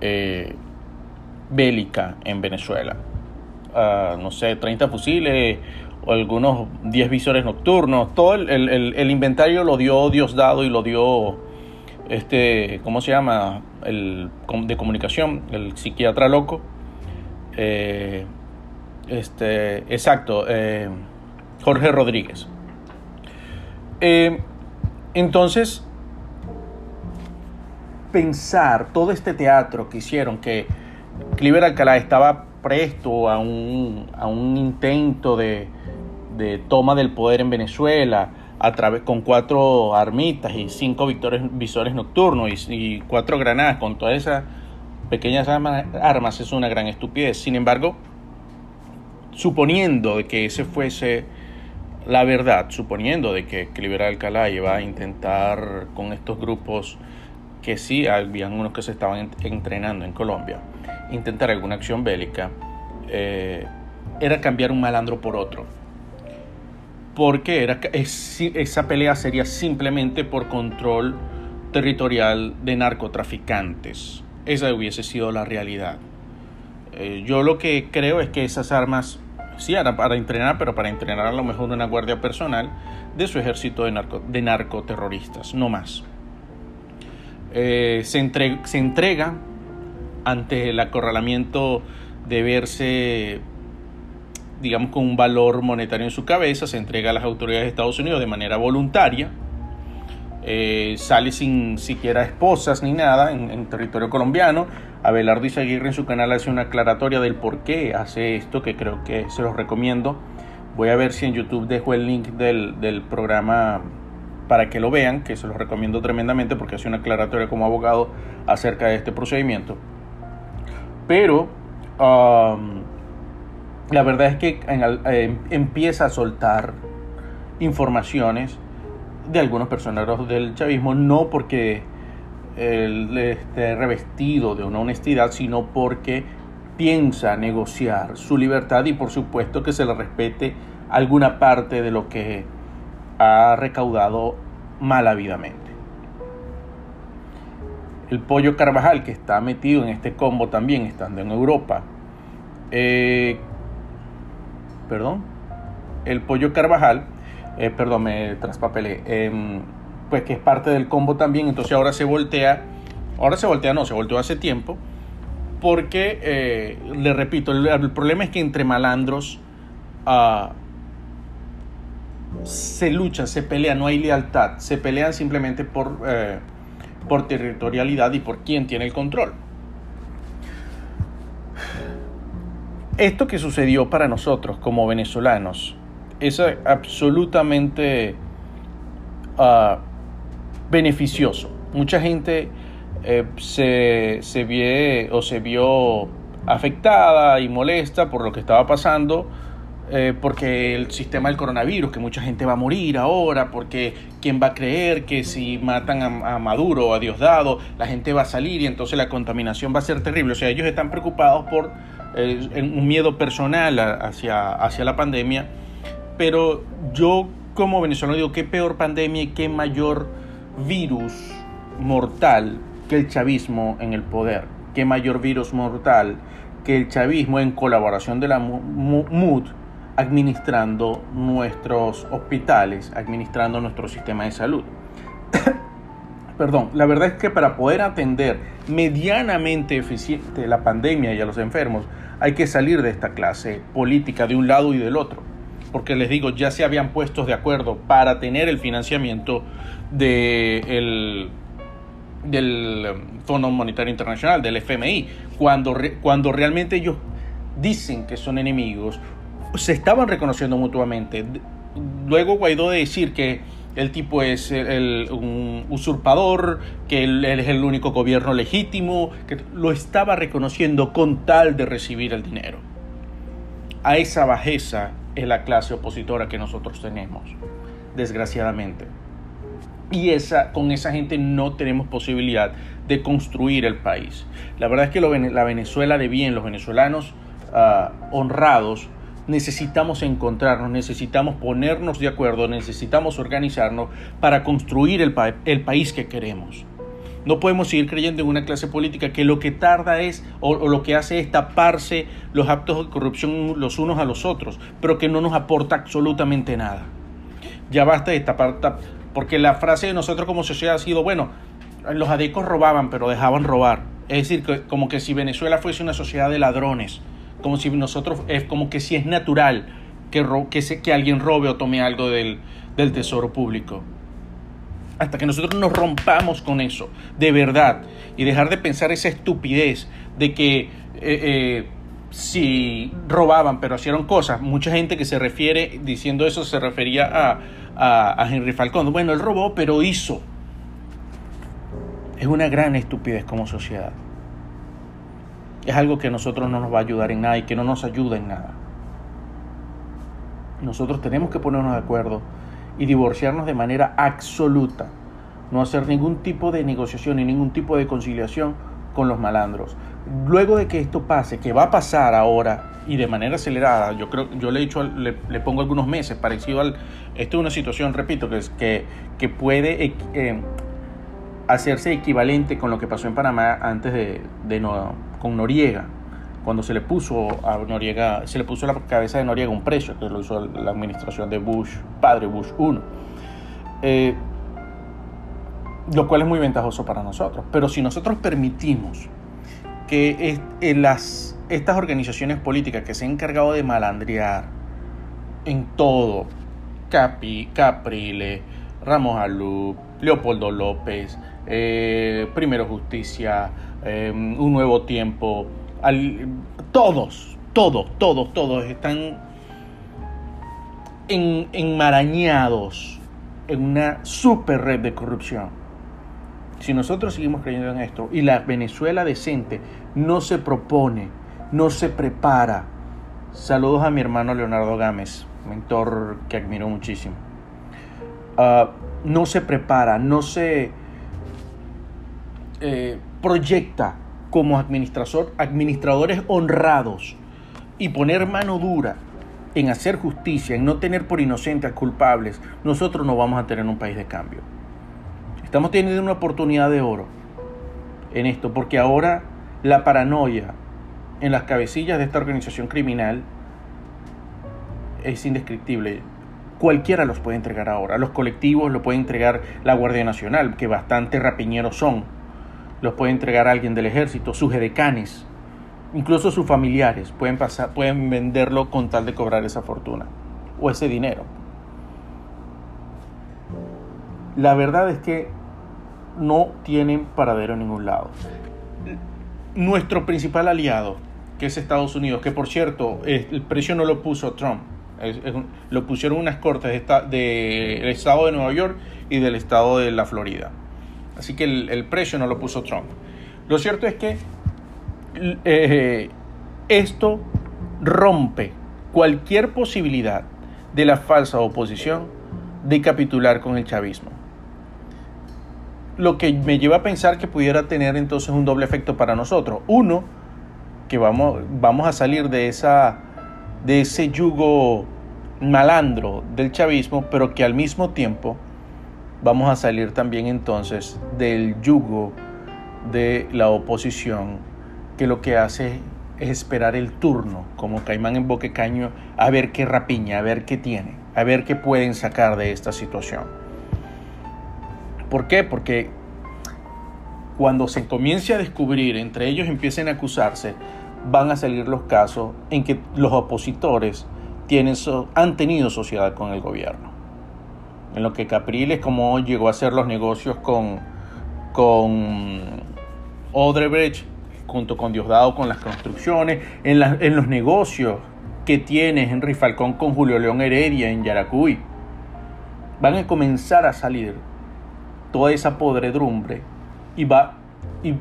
eh, bélica en Venezuela. Ah, no sé, 30 fusiles o algunos 10 visores nocturnos. Todo el, el inventario lo dio Diosdado y lo dio este, ¿cómo se llama? El de comunicación, el psiquiatra loco. Eh, este, exacto, eh, Jorge Rodríguez. Eh, entonces, pensar todo este teatro que hicieron, que Cliver Alcalá estaba presto a un, a un intento de, de toma del poder en Venezuela, a través con cuatro armitas y cinco visores nocturnos y, cuatro granadas con todas esas pequeñas armas, es una gran estupidez. Sin embargo, suponiendo de que ese fuese la verdad, suponiendo de que Cliver Alcalá iba a intentar con estos grupos que sí habían unos que se estaban entrenando en Colombia, intentar alguna acción bélica, eh, era cambiar un malandro por otro porque era, esa pelea sería simplemente por control territorial de narcotraficantes. Esa hubiese sido la realidad. Eh, yo lo que creo es que esas armas, sí, eran para entrenar, pero para entrenar a lo mejor una guardia personal de su ejército de, narco, de narcoterroristas, no más. Eh, se entrega ante el acorralamiento de verse digamos, con un valor monetario en su cabeza, se entrega a las autoridades de Estados Unidos de manera voluntaria, eh, sale sin siquiera esposas ni nada en, territorio colombiano. Abelardo Izaguirre en su canal hace una aclaratoria del por qué hace esto, que creo que se los recomiendo. Voy a ver si en YouTube dejo el link del, del programa para que lo vean, que se los recomiendo tremendamente porque hace una aclaratoria como abogado acerca de este procedimiento. Pero um, la verdad es que eh, empieza a soltar informaciones de algunos personajes del chavismo, no porque él esté revestido de una honestidad, sino porque piensa negociar su libertad y por supuesto que se le respete alguna parte de lo que ha recaudado malavidamente. El pollo Carvajal, que está metido en este combo también, estando en Europa, Eh, perdón. El pollo Carvajal. Eh, perdón, me traspapelé. Em, pues que es parte del combo también. Entonces ahora se voltea. Ahora se voltea, no, se volteó hace tiempo. Porque, eh, le repito, el, problema es que entre malandros uh, se luchan, se pelean, no hay lealtad. Se pelean simplemente por, por territorialidad y por quién tiene el control. Esto que sucedió para nosotros como venezolanos es absolutamente uh, beneficioso. Mucha gente eh, se, se, o se vio afectada y molesta por lo que estaba pasando, eh, porque el sistema del coronavirus, que mucha gente va a morir ahora, porque quién va a creer que si matan a, a, Maduro o a Diosdado, la gente va a salir y entonces la contaminación va a ser terrible. O sea, ellos están preocupados por eh, un miedo personal hacia, hacia la pandemia, pero yo como venezolano digo, qué peor pandemia y qué mayor virus mortal que el chavismo en el poder, qué mayor virus mortal que el chavismo en colaboración de la MUD administrando nuestros hospitales, administrando nuestro sistema de salud. [coughs] Perdón, la verdad es que para poder atender medianamente eficiente la pandemia y a los enfermos, hay que salir de esta clase política de un lado y del otro. Porque les digo, ya se habían puesto de acuerdo para tener el financiamiento de del Fondo Monetario Internacional, del FMI, cuando, cuando realmente ellos dicen que son enemigos, se estaban reconociendo mutuamente. Luego Guaidó de decir que el tipo es el, un usurpador, que él, es el único gobierno legítimo, que lo estaba reconociendo con tal de recibir el dinero. A esa bajeza es la clase opositora que nosotros tenemos, desgraciadamente. Y esa, con esa gente no tenemos posibilidad de construir el país. La verdad es que la Venezuela de bien, los venezolanos uh, honrados, necesitamos encontrarnos, necesitamos ponernos de acuerdo, necesitamos organizarnos para construir el, el, país que queremos. No podemos seguir creyendo en una clase política que lo que tarda es o, lo que hace es taparse los actos de corrupción los unos a los otros, pero que no nos aporta absolutamente nada. Ya basta de tapar, porque la frase de nosotros como sociedad ha sido, bueno, los adecos robaban, pero dejaban robar. Es decir, como que si Venezuela fuese una sociedad de ladrones, como si nosotros, es como que si es natural que, que, que alguien robe o tome algo del, del tesoro público. Hasta que nosotros nos rompamos con eso, de verdad, y dejar de pensar esa estupidez de que eh, eh, si robaban pero hicieron cosas, mucha gente que se refiere, diciendo eso, se refería a, a Henry Falcón. Bueno, él robó pero hizo. Es una gran estupidez como sociedad es algo que a nosotros no nos va a ayudar en nada y que no nos ayuda en nada. Nosotros tenemos que ponernos de acuerdo y divorciarnos de manera absoluta. No hacer ningún tipo de negociación ni ningún tipo de conciliación con los malandros. Luego de que esto pase, que va a pasar ahora y de manera acelerada, yo creo, yo le he dicho, le, pongo algunos meses parecido al, esto es una situación, repito, que, es, que, que puede eh, hacerse equivalente con lo que pasó en Panamá antes de, de no, con Noriega, cuando se le puso a Noriega, se le puso a la cabeza de Noriega un precio, que lo hizo la administración de Bush, padre Bush 1. Eh, lo cual es muy ventajoso para nosotros. Pero si nosotros permitimos que eh, las, estas organizaciones políticas que se han encargado de malandrear en todo, Capi, Caprile, Ramos Alú, Leopoldo López, eh, Primero Justicia, Em, un nuevo tiempo. todos, todos, todos, todos están en, enmarañados en una super red de corrupción. Si nosotros seguimos creyendo en esto y la Venezuela decente no se propone, no se prepara. Saludos a mi hermano Leonardo Gámez, mentor que admiro muchísimo. Ah, no se prepara, no se eh, proyecta como administrador, administradores honrados y poner mano dura en hacer justicia, en no tener por inocentes a culpables, nosotros no vamos a tener un país de cambio. Estamos teniendo una oportunidad de oro en esto, porque ahora la paranoia en las cabecillas de esta organización criminal es indescriptible. Cualquiera los puede entregar ahora. Los colectivos lo puede entregar la Guardia Nacional, que bastante rapiñeros son. Los puede entregar alguien del ejército, sus edecanes, incluso sus familiares pueden, pasar, pueden venderlo con tal de cobrar esa fortuna o ese dinero. La verdad es que no tienen paradero en ningún lado. Nuestro principal aliado, que es Estados Unidos, que por cierto, el precio no lo puso Trump, lo pusieron unas cortes del estado de Nueva York y del estado de la Florida. Así que el, precio no lo puso Trump. Lo cierto es que eh, esto rompe cualquier posibilidad de la falsa oposición de capitular con el chavismo. Lo que me lleva a pensar que pudiera tener entonces un doble efecto para nosotros. Uno, que vamos, vamos a salir de, esa, de ese yugo malandro del chavismo, pero que al mismo tiempo vamos a salir también entonces del yugo de la oposición, que lo que hace es esperar el turno, como caimán en boquecaño, a ver qué rapiña, a ver qué tiene, a ver qué pueden sacar de esta situación. ¿Por qué? Porque cuando se comience a descubrir, entre ellos empiecen a acusarse, van a salir los casos en que los opositores tienen, han tenido sociedad con el gobierno. En lo que Capriles, como llegó a hacer los negocios con, con junto con Diosdado con las construcciones, en, en los negocios que tiene Henry Falcón con Julio León Heredia en Yaracuy. Van a comenzar a salir toda esa podredumbre y va y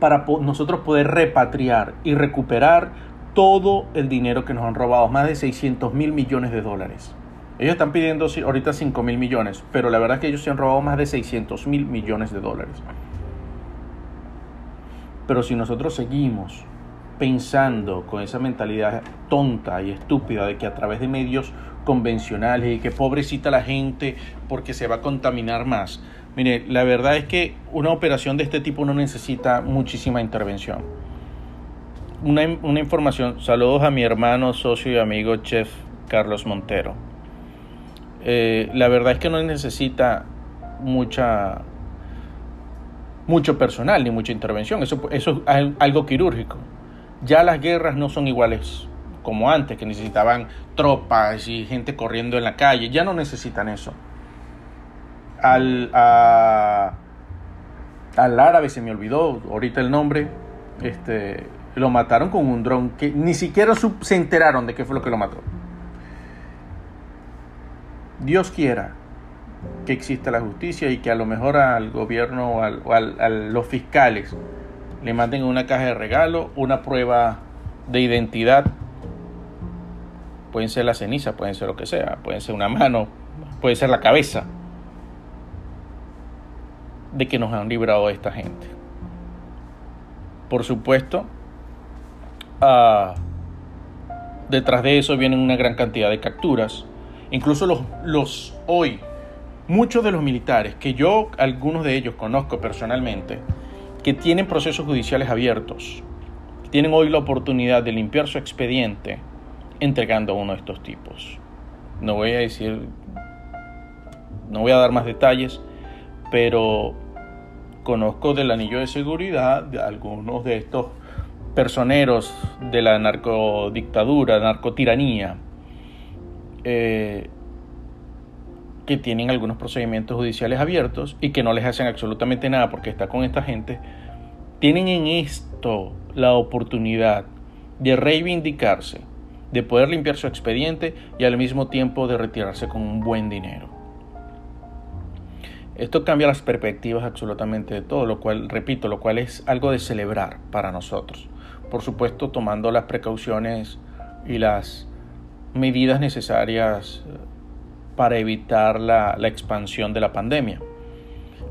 para nosotros poder repatriar y recuperar todo el dinero que nos han robado, más de 600 mil millones de dólares. Ellos están pidiendo ahorita 5 mil millones, pero la verdad es que ellos se han robado más de 600 mil millones de dólares. Pero si nosotros seguimos pensando con esa mentalidad tonta y estúpida de que a través de medios convencionales y que pobrecita la gente porque se va a contaminar más. Mire, la verdad es que una operación de este tipo no necesita muchísima intervención. Una, una información, saludos a mi hermano, socio y amigo chef Carlos Montero. Eh, la verdad es que no necesita mucha mucho personal ni mucha intervención. Eso, es algo quirúrgico. Ya las guerras no son iguales como antes, que necesitaban tropas y gente corriendo en la calle. Ya no necesitan eso. Al, al árabe se me olvidó ahorita el nombre. Este, lo mataron con un dron que ni siquiera se enteraron de qué fue lo que lo mató. Dios quiera que exista la justicia y que a lo mejor al gobierno o, a los fiscales le manden una caja de regalo, una prueba de identidad. Pueden ser la ceniza, pueden ser lo que sea, pueden ser una mano, puede ser la cabeza de que nos han librado de esta gente. Por supuesto, ah, detrás de eso vienen una gran cantidad de capturas. Incluso los, hoy muchos de los militares, que yo algunos de ellos conozco personalmente, que tienen procesos judiciales abiertos, tienen hoy la oportunidad de limpiar su expediente entregando a uno de estos tipos. No voy a decir, no voy a dar más detalles, pero conozco del anillo de seguridad de algunos de estos personeros de la narcodictadura, narcotiranía, eh, que tienen algunos procedimientos judiciales abiertos y que no les hacen absolutamente nada porque está con esta gente, tienen en esto la oportunidad de reivindicarse, de poder limpiar su expediente y al mismo tiempo de retirarse con un buen dinero. Esto cambia las perspectivas absolutamente de todo, lo cual, repito, lo cual es algo de celebrar para nosotros. Por supuesto, tomando las precauciones y las medidas necesarias para evitar la, expansión de la pandemia,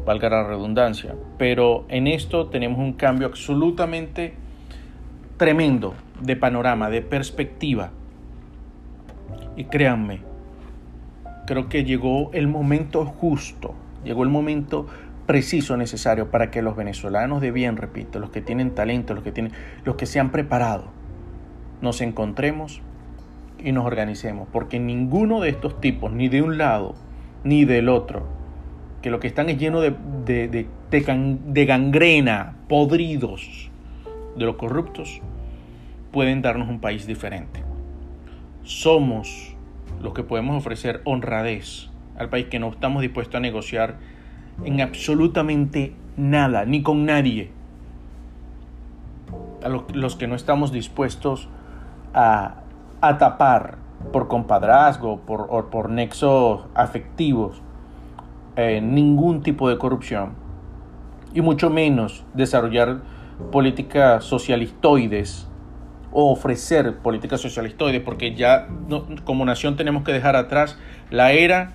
valga la redundancia. Pero en esto tenemos un cambio absolutamente tremendo de panorama, de perspectiva. Y créanme, creo que llegó el momento justo, llegó el momento preciso necesario para que los venezolanos de bien, repito, los que tienen talento, los que tienen, los que se han preparado, nos encontremos y nos organicemos, porque ninguno de estos tipos, ni de un lado ni del otro, que lo que están es lleno de, de, de, gangrena, podridos de los corruptos, pueden darnos un país diferente. Somos los que podemos ofrecer honradez al país que no estamos dispuestos a negociar en absolutamente nada, ni con nadie. A los que no estamos dispuestos a, a tapar por compadrazgo por, o por nexos afectivos eh, ningún tipo de corrupción y mucho menos desarrollar políticas socialistoides o ofrecer políticas socialistoides porque ya como nación tenemos que dejar atrás la era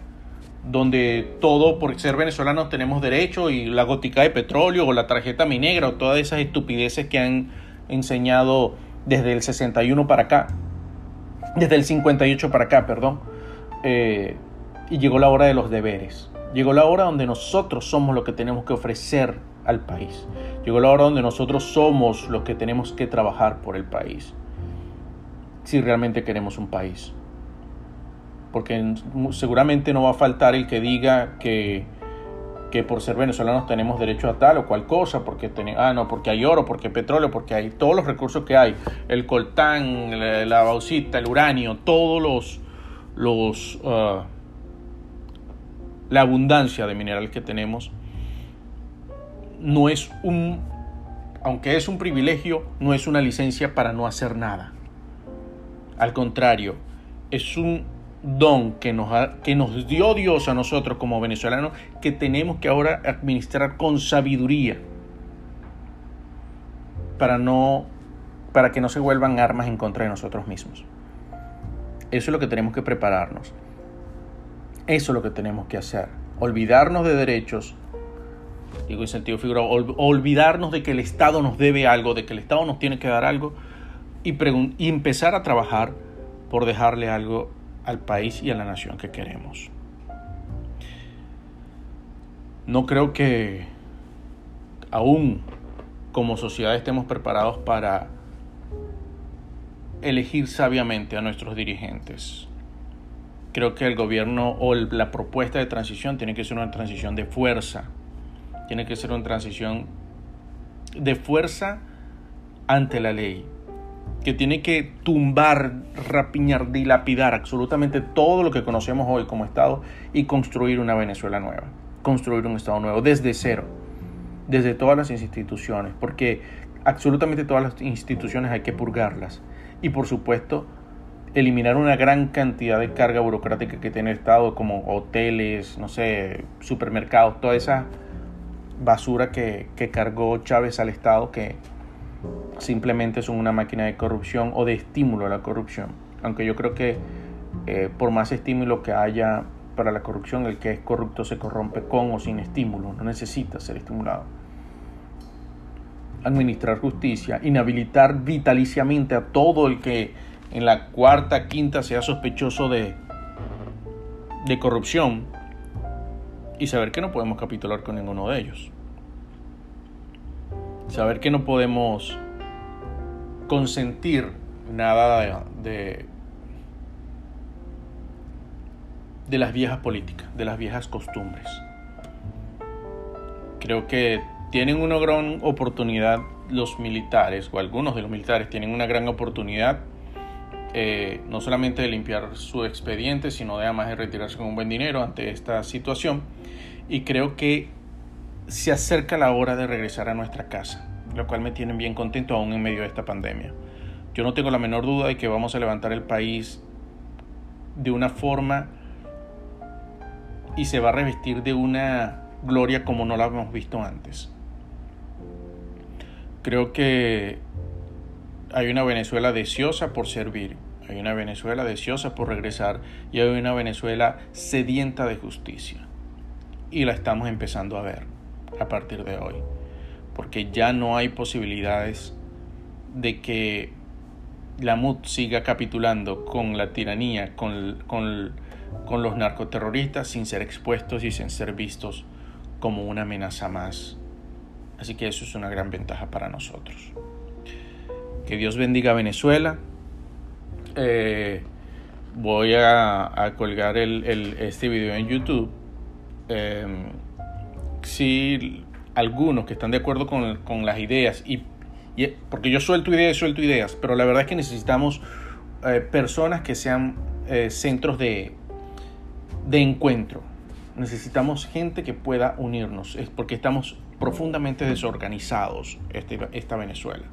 donde todo por ser venezolanos tenemos derecho y la gótica de petróleo o la tarjeta minegra o todas esas estupideces que han enseñado desde el 61 para acá, desde el 58 para acá, perdón, eh, y llegó la hora de los deberes. Llegó la hora donde nosotros somos los que tenemos que ofrecer al país. Llegó la hora donde nosotros somos los que tenemos que trabajar por el país. Si realmente queremos un país. Porque seguramente no va a faltar el que diga que, que por ser venezolanos tenemos derecho a tal o cual cosa, porque ah, no, porque hay oro, porque hay petróleo, porque hay todos los recursos que hay, el coltán, la, bauxita, el uranio, todos los, los ah, la abundancia de mineral que tenemos no es un, aunque es un privilegio, no es una licencia para no hacer nada. Al contrario, es un don que nos, que nos dio Dios a nosotros como venezolanos que tenemos que ahora administrar con sabiduría para no para que no se vuelvan armas en contra de nosotros mismos. Eso es lo que tenemos que prepararnos. Eso es lo que tenemos que hacer. Olvidarnos de derechos, digo en sentido figurado, olvidarnos de que el Estado nos debe algo, de que el Estado nos tiene que dar algo y, y empezar a trabajar por dejarle algo al país y a la nación que queremos. No creo que aún como sociedad estemos preparados para elegir sabiamente a nuestros dirigentes creo que el gobierno o la propuesta de transición tiene que ser una transición de fuerza. Tiene que ser una transición de fuerza ante la ley. Que tiene que tumbar, rapiñar, dilapidar absolutamente todo lo que conocemos hoy como Estado y construir una Venezuela nueva. Construir un Estado nuevo desde cero. Desde todas las instituciones. Porque absolutamente todas las instituciones hay que purgarlas. Y por supuesto, eliminar una gran cantidad de carga burocrática que tiene el Estado, como hoteles, no sé, supermercados, toda esa basura que, cargó Chávez al Estado, que simplemente son una máquina de corrupción o de estímulo a la corrupción. Aunque yo creo que eh, por más estímulo que haya para la corrupción, el que es corrupto se corrompe con o sin estímulo, no necesita ser estimulado. Administrar justicia, inhabilitar vitaliciamente a todo el que en la cuarta, quinta sea sospechoso de, de corrupción y saber que no podemos capitular con ninguno de ellos. Saber que no podemos consentir nada de, de las viejas políticas, de las viejas costumbres. Creo que tienen una gran oportunidad los militares, o algunos de los militares tienen una gran oportunidad eh, no solamente de limpiar su expediente, sino de además de retirarse con un buen dinero ante esta situación. Y creo que se acerca la hora de regresar a nuestra casa, lo cual me tiene bien contento aún en medio de esta pandemia. Yo no tengo la menor duda de que vamos a levantar el país de una forma y se va a revestir de una gloria como no la hemos visto antes. Creo que hay una Venezuela deseosa por servir, hay una Venezuela deseosa por regresar y hay una Venezuela sedienta de justicia. Y la estamos empezando a ver a partir de hoy, porque ya no hay posibilidades de que la MUT siga capitulando con la tiranía, con, con, con los narcoterroristas sin ser expuestos y sin ser vistos como una amenaza más. Así que eso es una gran ventaja para nosotros. Que Dios bendiga a Venezuela, eh, voy a, colgar el, este video en YouTube. Em, si algunos que están de acuerdo con, las ideas, y, porque yo suelto ideas, suelto ideas, pero la verdad es que necesitamos eh, personas que sean eh, centros de, de encuentro. Necesitamos gente que pueda unirnos, es porque estamos profundamente desorganizados este, esta Venezuela.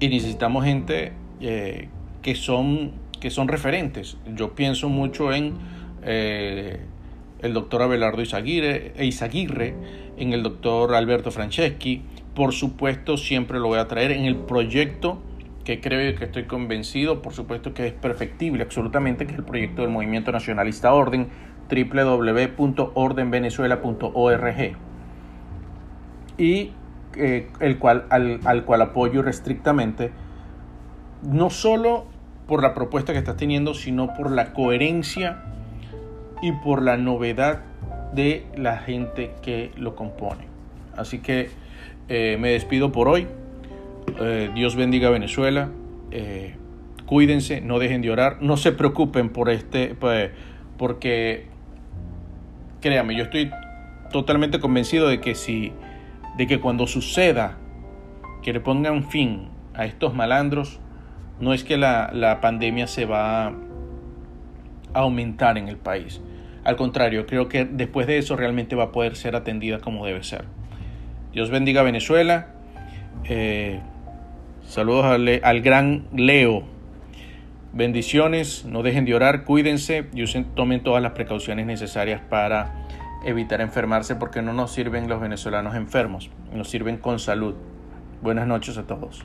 Y necesitamos gente eh, que, son, que son referentes. Yo pienso mucho en el doctor Abelardo Izaguirre, Izaguirre, en el doctor Alberto Franceschi. Por supuesto, siempre lo voy a traer en el proyecto que creo que estoy convencido, por supuesto que es perfectible absolutamente, que es el proyecto del Movimiento Nacionalista Orden, www.ordenvenezuela.org y eh, el cual, al, al, cual apoyo restrictamente, no solo por la propuesta que estás teniendo, sino por la coherencia y por la novedad de la gente que lo compone. Así que eh, me despido por hoy. Eh, Dios bendiga a Venezuela. cuídense, no dejen de orar, no se preocupen por este, pues, porque créanme, yo estoy totalmente convencido de que si de que cuando suceda que le pongan fin a estos malandros, no es que la, pandemia se va a aumentar en el país. Al contrario, creo que después de eso realmente va a poder ser atendida como debe ser. Dios bendiga Venezuela. Eh, saludos al, gran Leo. Bendiciones, no dejen de orar, cuídense y tomen todas las precauciones necesarias para evitar enfermarse porque no nos sirven los venezolanos enfermos, nos sirven con salud. Buenas noches a todos.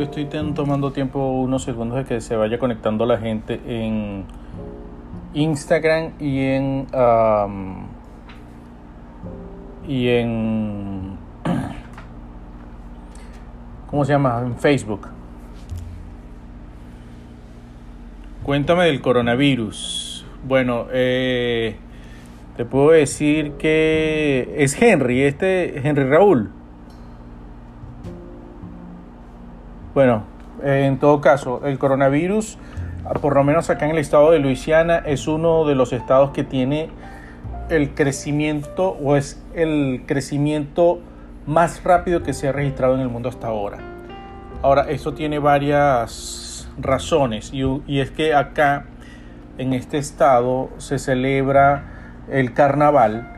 Estoy tomando tiempo unos segundos de que se vaya conectando la gente en Instagram y en y en... [clears throat] ¿Cómo se llama? En Facebook. Cuéntame del coronavirus. Bueno, eh, te puedo decir que es Henry, este Henry Raúl. Bueno, en todo caso, el coronavirus, por lo menos acá en el estado de Luisiana, es uno de los estados que tiene el crecimiento o es el crecimiento más rápido que se ha registrado en el mundo hasta ahora. Ahora, eso tiene varias razones y, es que acá en este estado se celebra el carnaval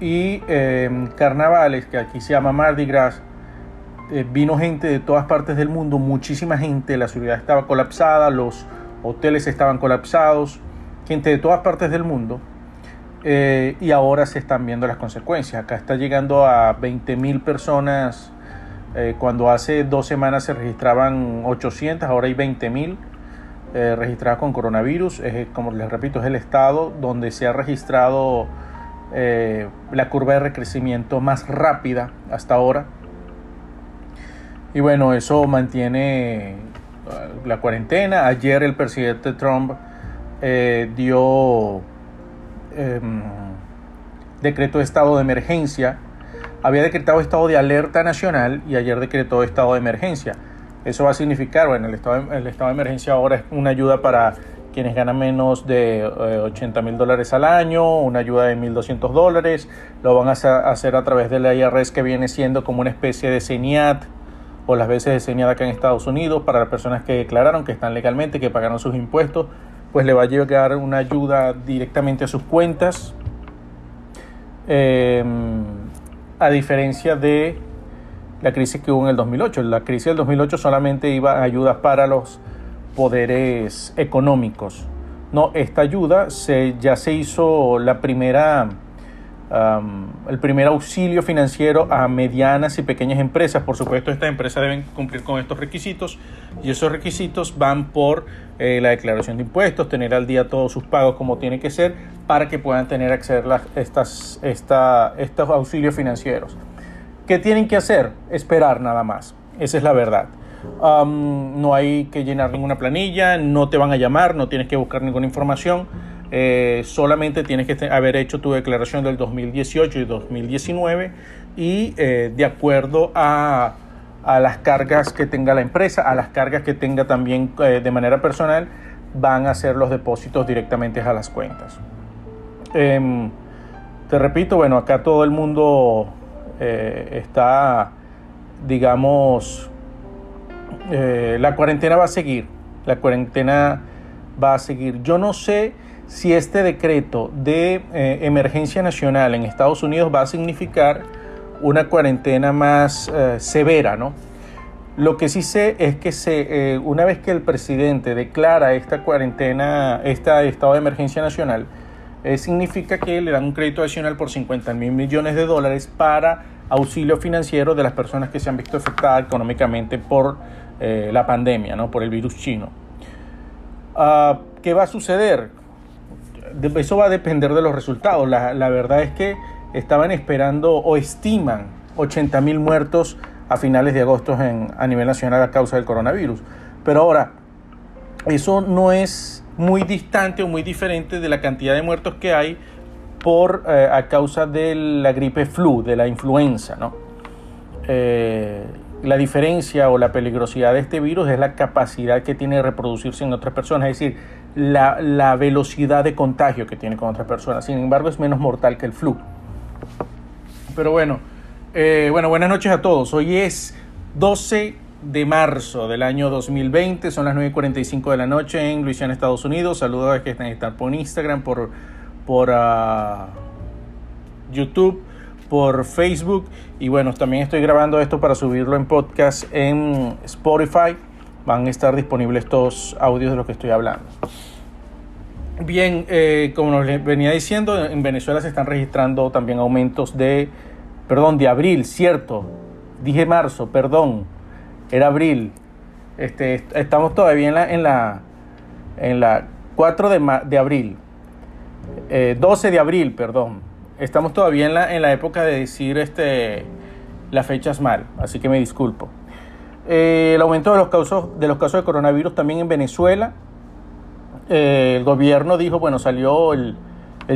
y eh, carnavales que aquí se llama Mardi Gras. Eh, vino gente de todas partes del mundo, muchísima gente, la ciudad estaba colapsada, los hoteles estaban colapsados, gente de todas partes del mundo eh, y ahora se están viendo las consecuencias. Acá está llegando a 20.000 personas. Eh, cuando hace dos semanas se registraban 800, ahora hay 20.000 eh, registradas con coronavirus. Es, como les repito, es el estado donde se ha registrado la curva de recrecimiento más rápida hasta ahora. Y bueno, eso mantiene la cuarentena. Ayer el presidente Trump dio Em, decretó estado de emergencia, había decretado estado de alerta nacional y ayer decretó estado de emergencia. Eso va a significar, bueno, el estado, el estado de emergencia ahora es una ayuda para quienes ganan menos de 80 eh, mil dólares al año, una ayuda de 1.200 dólares, lo van a hacer a través de la IRS que viene siendo como una especie de CENIAT o las veces CENIAT acá en Estados Unidos para las personas que declararon, que están legalmente, que pagaron sus impuestos pues le va a llegar una ayuda directamente a sus cuentas. Em, a diferencia de la crisis que hubo en el 2008. La crisis del 2008 solamente iba a ayudas para los poderes económicos. No, esta ayuda se, ya se hizo la primera el primer auxilio financiero a medianas y pequeñas empresas. Por supuesto, estas empresas deben cumplir con estos requisitos y esos requisitos van por eh, la declaración de impuestos, tener al día todos sus pagos como tiene que ser para que puedan tener acceso a estas, esta, estos auxilios financieros. ¿Qué tienen que hacer? Esperar nada más. Esa es la verdad. no hay que llenar ninguna planilla, no te van a llamar, no tienes que buscar ninguna información. Eh, solamente tienes que haber hecho tu declaración del 2018 y 2019 y eh, de acuerdo a, a, las cargas que tenga la empresa, a las cargas que tenga también eh, de manera personal, van a hacer los depósitos directamente a las cuentas. Em, te repito, bueno, acá todo el mundo está, digamos, la cuarentena va a seguir, la cuarentena va a seguir. Yo no sé si este decreto de eh, emergencia nacional en Estados Unidos va a significar una cuarentena más eh, severa, ¿no? Lo que sí sé es que se, eh, una vez que el presidente declara esta cuarentena, este estado de emergencia nacional, significa que le dan un crédito adicional por 50 mil millones de dólares para auxilio financiero de las personas que se han visto afectadas económicamente por la pandemia, ¿no? por el virus chino. Ah, ¿Qué va a suceder? Eso va a depender de los resultados. La, verdad es que estaban esperando o estiman 80 mil muertos a finales de agosto a nivel nacional a causa del coronavirus. Pero ahora, eso no es muy distante o muy diferente de la cantidad de muertos que hay por, eh, a causa de la gripe flu, de la influenza. ¿no? Eh, la diferencia o la peligrosidad de este virus es la capacidad que tiene de reproducirse en otras personas. Es decir, la, velocidad de contagio que tiene con otras personas. Sin embargo, es menos mortal que el flu. Pero bueno, eh, bueno, buenas noches a todos. Hoy es 12 de marzo del año 2020, son las 9.45 de la noche en Luisiana, Estados Unidos. Saludos a que están por Instagram, por, por ah, YouTube, por Facebook. Y bueno, también estoy grabando esto para subirlo en podcast en Spotify van a estar disponibles estos audios de los que estoy hablando. Bien, eh, como nos venía diciendo, en Venezuela se están registrando también aumentos de, perdón, de abril, cierto, dije marzo, perdón, era abril. Este, estamos todavía en la, en la, en la 4 de, de abril, 12 eh, de abril, perdón. Estamos todavía en la, en la época de decir este, las fechas mal, así que me disculpo. Eh, el aumento de los, casos, de los casos de coronavirus también en Venezuela. Eh, el gobierno dijo, bueno, salió el,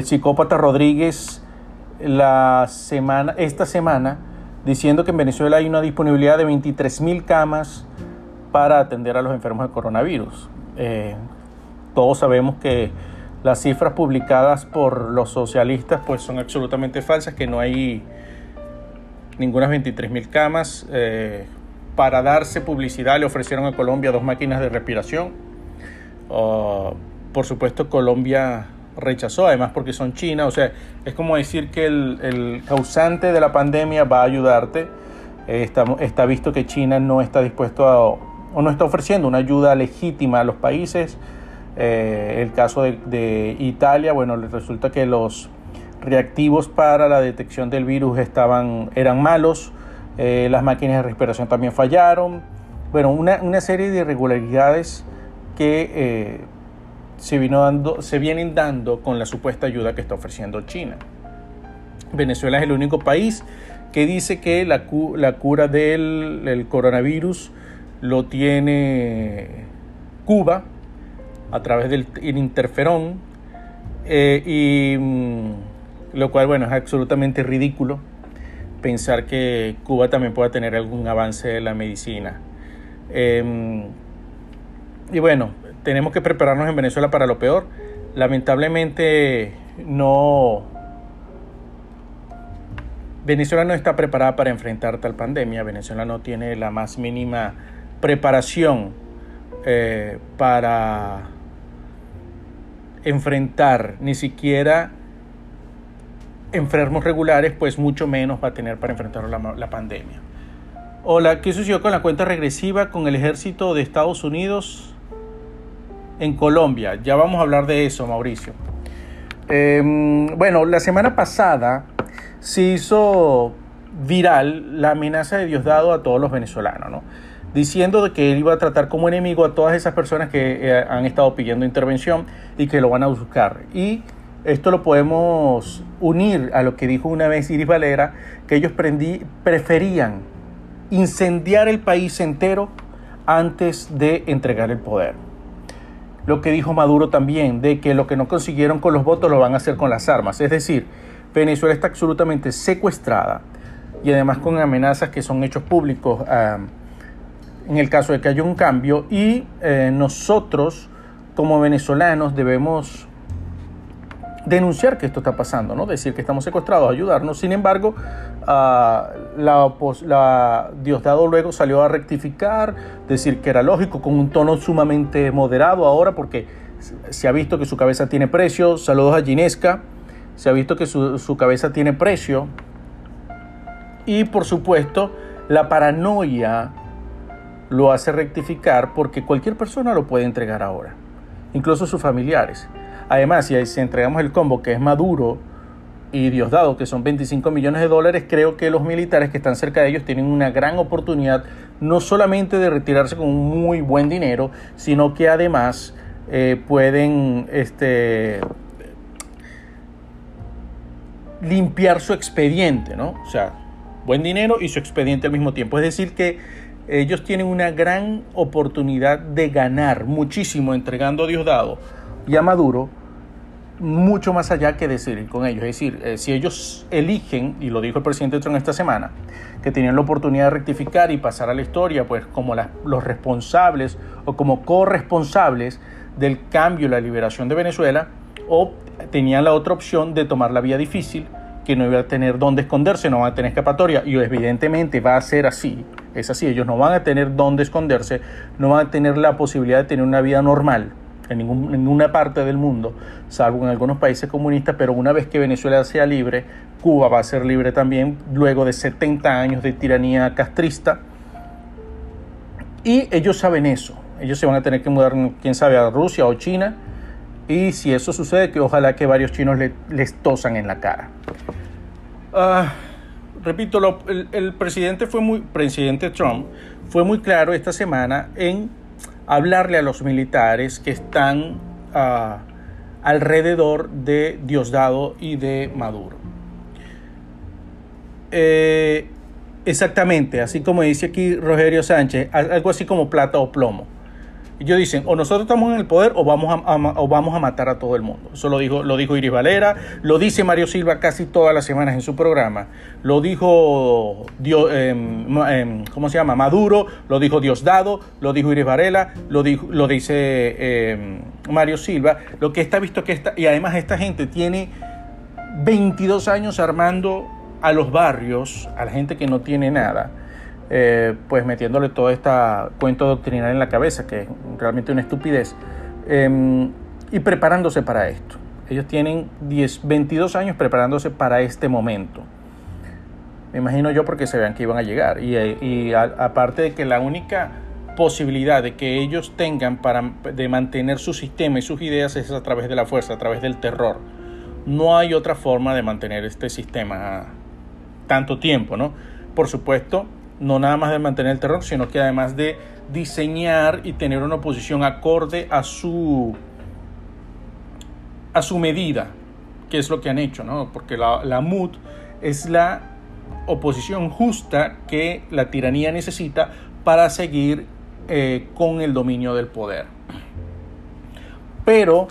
psicópata Rodríguez la semana, esta semana diciendo que en Venezuela hay una disponibilidad de 23 mil camas para atender a los enfermos de coronavirus. Eh, todos sabemos que las cifras publicadas por los socialistas pues son absolutamente falsas, que no hay ninguna 23 mil camas para darse publicidad le ofrecieron a Colombia dos máquinas de respiración. Ah, por supuesto Colombia rechazó, además porque son China, o sea, es como decir que el, causante de la pandemia va a ayudarte. Está, visto que China no está dispuesto a, o no está ofreciendo una ayuda legítima a los países. Eh, el caso de, de, Italia, bueno, resulta que los reactivos para la detección del virus estaban, eran malos. Eh, las máquinas de respiración también fallaron. Bueno, una, serie de irregularidades que eh, se, vino dando, se vienen dando con la supuesta ayuda que está ofreciendo China. Venezuela es el único país que dice que la, cura del coronavirus lo tiene Cuba a través del interferón, eh, y mm, lo cual, bueno, es absolutamente ridículo pensar que Cuba también pueda tener algún avance de la medicina. Em, y bueno, tenemos que prepararnos en Venezuela para lo peor. Lamentablemente no... Venezuela no está preparada para enfrentar tal pandemia. Venezuela no tiene la más mínima preparación eh, para enfrentar ni siquiera enfermos regulares, pues mucho menos va a tener para enfrentar la, pandemia. Hola, ¿qué sucedió con la cuenta regresiva con el ejército de Estados Unidos en Colombia? Ya vamos a hablar de eso, Mauricio. Em, bueno, la semana pasada se hizo viral la amenaza de Diosdado a todos los venezolanos, ¿no? diciendo que él iba a tratar como enemigo a todas esas personas que eh, han estado pidiendo intervención y que lo van a buscar. Y esto lo podemos unir a lo que dijo una vez Iris Valera, que ellos preferían incendiar el país entero antes de entregar el poder. Lo que dijo Maduro también, de que lo que no consiguieron con los votos lo van a hacer con las armas. Es decir, Venezuela está absolutamente secuestrada y además con amenazas que son hechos públicos en el caso de que haya un cambio y eh, nosotros como venezolanos debemos denunciar que esto está pasando, ¿no? decir que estamos secuestrados, ayudarnos. Sin embargo, uh, la, Diosdado luego salió a rectificar, decir que era lógico, con un tono sumamente moderado ahora, porque se ha visto que su cabeza tiene precio. Saludos a Ginesca, se ha visto que su cabeza tiene precio. Y por supuesto, la paranoia lo hace rectificar porque cualquier persona lo puede entregar ahora, incluso sus familiares. Además, si, entregamos el combo que es Maduro y Diosdado, que son 25 millones de dólares, creo que los militares que están cerca de ellos tienen una gran oportunidad no solamente de retirarse con un muy buen dinero, sino que además eh, pueden este, limpiar su expediente, ¿no? O sea, buen dinero y su expediente al mismo tiempo. Es decir, que ellos tienen una gran oportunidad de ganar muchísimo entregando a Diosdado y a Maduro mucho más allá que decidir con ellos. Es decir, eh, si ellos eligen, y lo dijo el presidente Trump esta semana, que tenían la oportunidad de rectificar y pasar a la historia, pues como los responsables o como corresponsables del cambio y la liberación de Venezuela, o tenían la otra opción de tomar la vía difícil, que no iba a tener dónde esconderse, no van a tener escapatoria, y evidentemente va a ser así, es así, ellos no van a tener dónde esconderse, no van a tener la posibilidad de tener una vida normal en ninguna parte del mundo, salvo en algunos países comunistas, pero una vez que Venezuela sea libre, Cuba va a ser libre también, luego de 70 años de tiranía castrista. Y ellos saben eso, ellos se van a tener que mudar, quién sabe, a Rusia o China, y si eso sucede, que ojalá que varios chinos les tosan en la cara. Ah, repito, el, el presidente fue muy, presidente Trump fue muy claro esta semana en hablarle a los militares que están ah, alrededor de Diosdado y de Maduro. Eh, exactamente, así como dice aquí Rogerio Sánchez, algo así como plata o plomo. Ellos dicen, o nosotros estamos en el poder o vamos a, o vamos a matar a todo el mundo. Eso lo dijo, lo dijo Iris Valera, lo dice Mario Silva casi todas las semanas en su programa. Lo dijo, em, em, ¿cómo se llama? Maduro, lo dijo Diosdado, lo dijo Iris Varela, lo, dijo, lo dice em, Mario Silva. Lo que está visto que está, y además esta gente tiene 22 años armando a los barrios, a la gente que no tiene nada eh, pues metiéndole todo este cuento doctrinal en la cabeza, que es realmente una estupidez, em, y preparándose para esto. Ellos tienen 10, 22 años preparándose para este momento. Me imagino yo porque se vean que iban a llegar. Y, aparte de que la única posibilidad de que ellos tengan para de mantener su sistema y sus ideas es a través de la fuerza, a través del terror. No hay otra forma de mantener este sistema tanto tiempo, ¿no? Por supuesto, no nada más de mantener el terror, sino que además de diseñar y tener una oposición acorde a su, a su medida, que es lo que han hecho, ¿no? Porque la, la MUD es la oposición justa que la tiranía necesita para seguir eh, con el dominio del poder. Pero,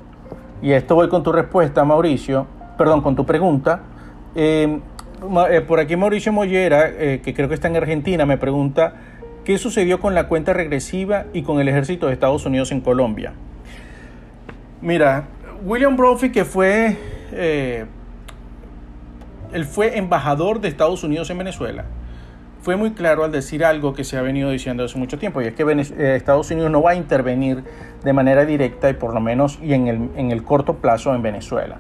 y esto voy con tu respuesta, Mauricio, perdón, con tu pregunta, eh, por aquí Mauricio Mollera, eh, que creo que está en Argentina, me pregunta, ¿qué sucedió con la cuenta regresiva y con el ejército de Estados Unidos en Colombia? Mira, William Brophy, que fue, eh, él fue embajador de Estados Unidos en Venezuela, fue muy claro al decir algo que se ha venido diciendo hace mucho tiempo, y es que Estados Unidos no va a intervenir de manera directa y por lo menos y en el, en el corto plazo en Venezuela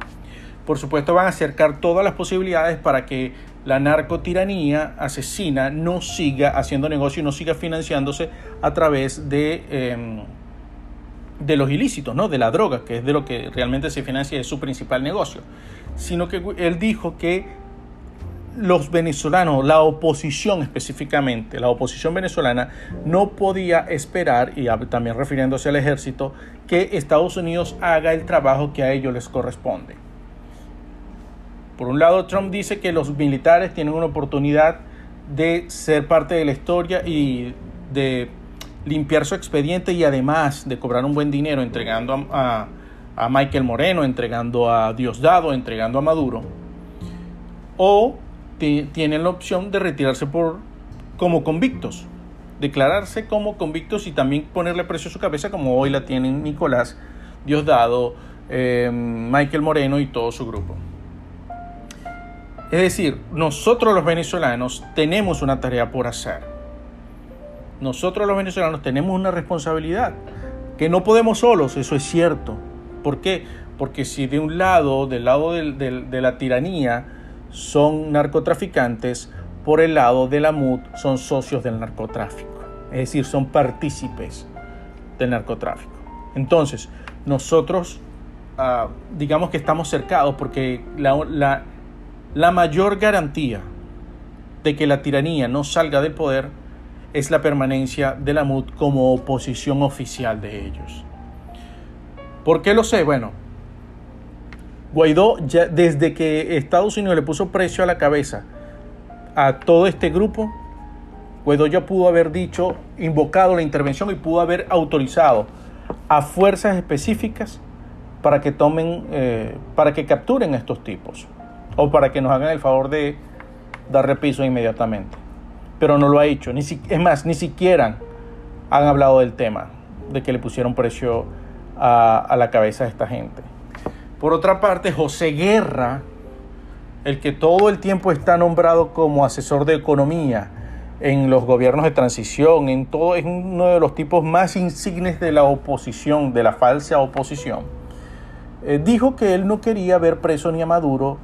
por supuesto van a acercar todas las posibilidades para que la narcotiranía asesina no siga haciendo negocio y no siga financiándose a través de, em, de los ilícitos, ¿no? de la droga, que es de lo que realmente se financia, es su principal negocio. Sino que él dijo que los venezolanos, la oposición específicamente, la oposición venezolana, no podía esperar, y también refiriéndose al ejército, que Estados Unidos haga el trabajo que a ellos les corresponde. Por un lado, Trump dice que los militares tienen una oportunidad de ser parte de la historia y de limpiar su expediente y además de cobrar un buen dinero entregando a, Michael Moreno, entregando a Diosdado, entregando a Maduro, o tienen la opción de retirarse por, como convictos, declararse como convictos y también ponerle precio a su cabeza como hoy la tienen Nicolás Diosdado, eh, Michael Moreno y todo su grupo. Es decir, nosotros los venezolanos tenemos una tarea por hacer nosotros los venezolanos tenemos una responsabilidad, que no podemos solos, eso es cierto. ¿Por qué? Porque si de un lado, del lado de la tiranía, son narcotraficantes, por el lado de la MUD son socios del narcotráfico, es decir, son partícipes del narcotráfico. Entonces, nosotros ah, digamos que estamos cercados porque la, la mayor garantía de que la tiranía no salga del poder es la permanencia de la MUD como oposición oficial de ellos. ¿Por qué lo sé? Bueno, Guaidó, ya desde que Estados Unidos le puso precio a la cabeza a todo este grupo, Guaidó ya pudo haber dicho, invocado la intervención y pudo haber autorizado a fuerzas específicas para que tomen, eh, para que capturen a estos tipos o para que nos hagan el favor de dar repiso inmediatamente pero no lo ha hecho. Ni es más, ni siquiera han hablado del tema, de que le pusieron precio a, la cabeza de esta gente. Por otra parte, José Guerra, el que todo el tiempo está nombrado como asesor de economía en los gobiernos de transición, en todo, es uno de los tipos más insignes de la oposición, de la falsa oposición, eh, dijo que él no quería ver preso ni a Maduro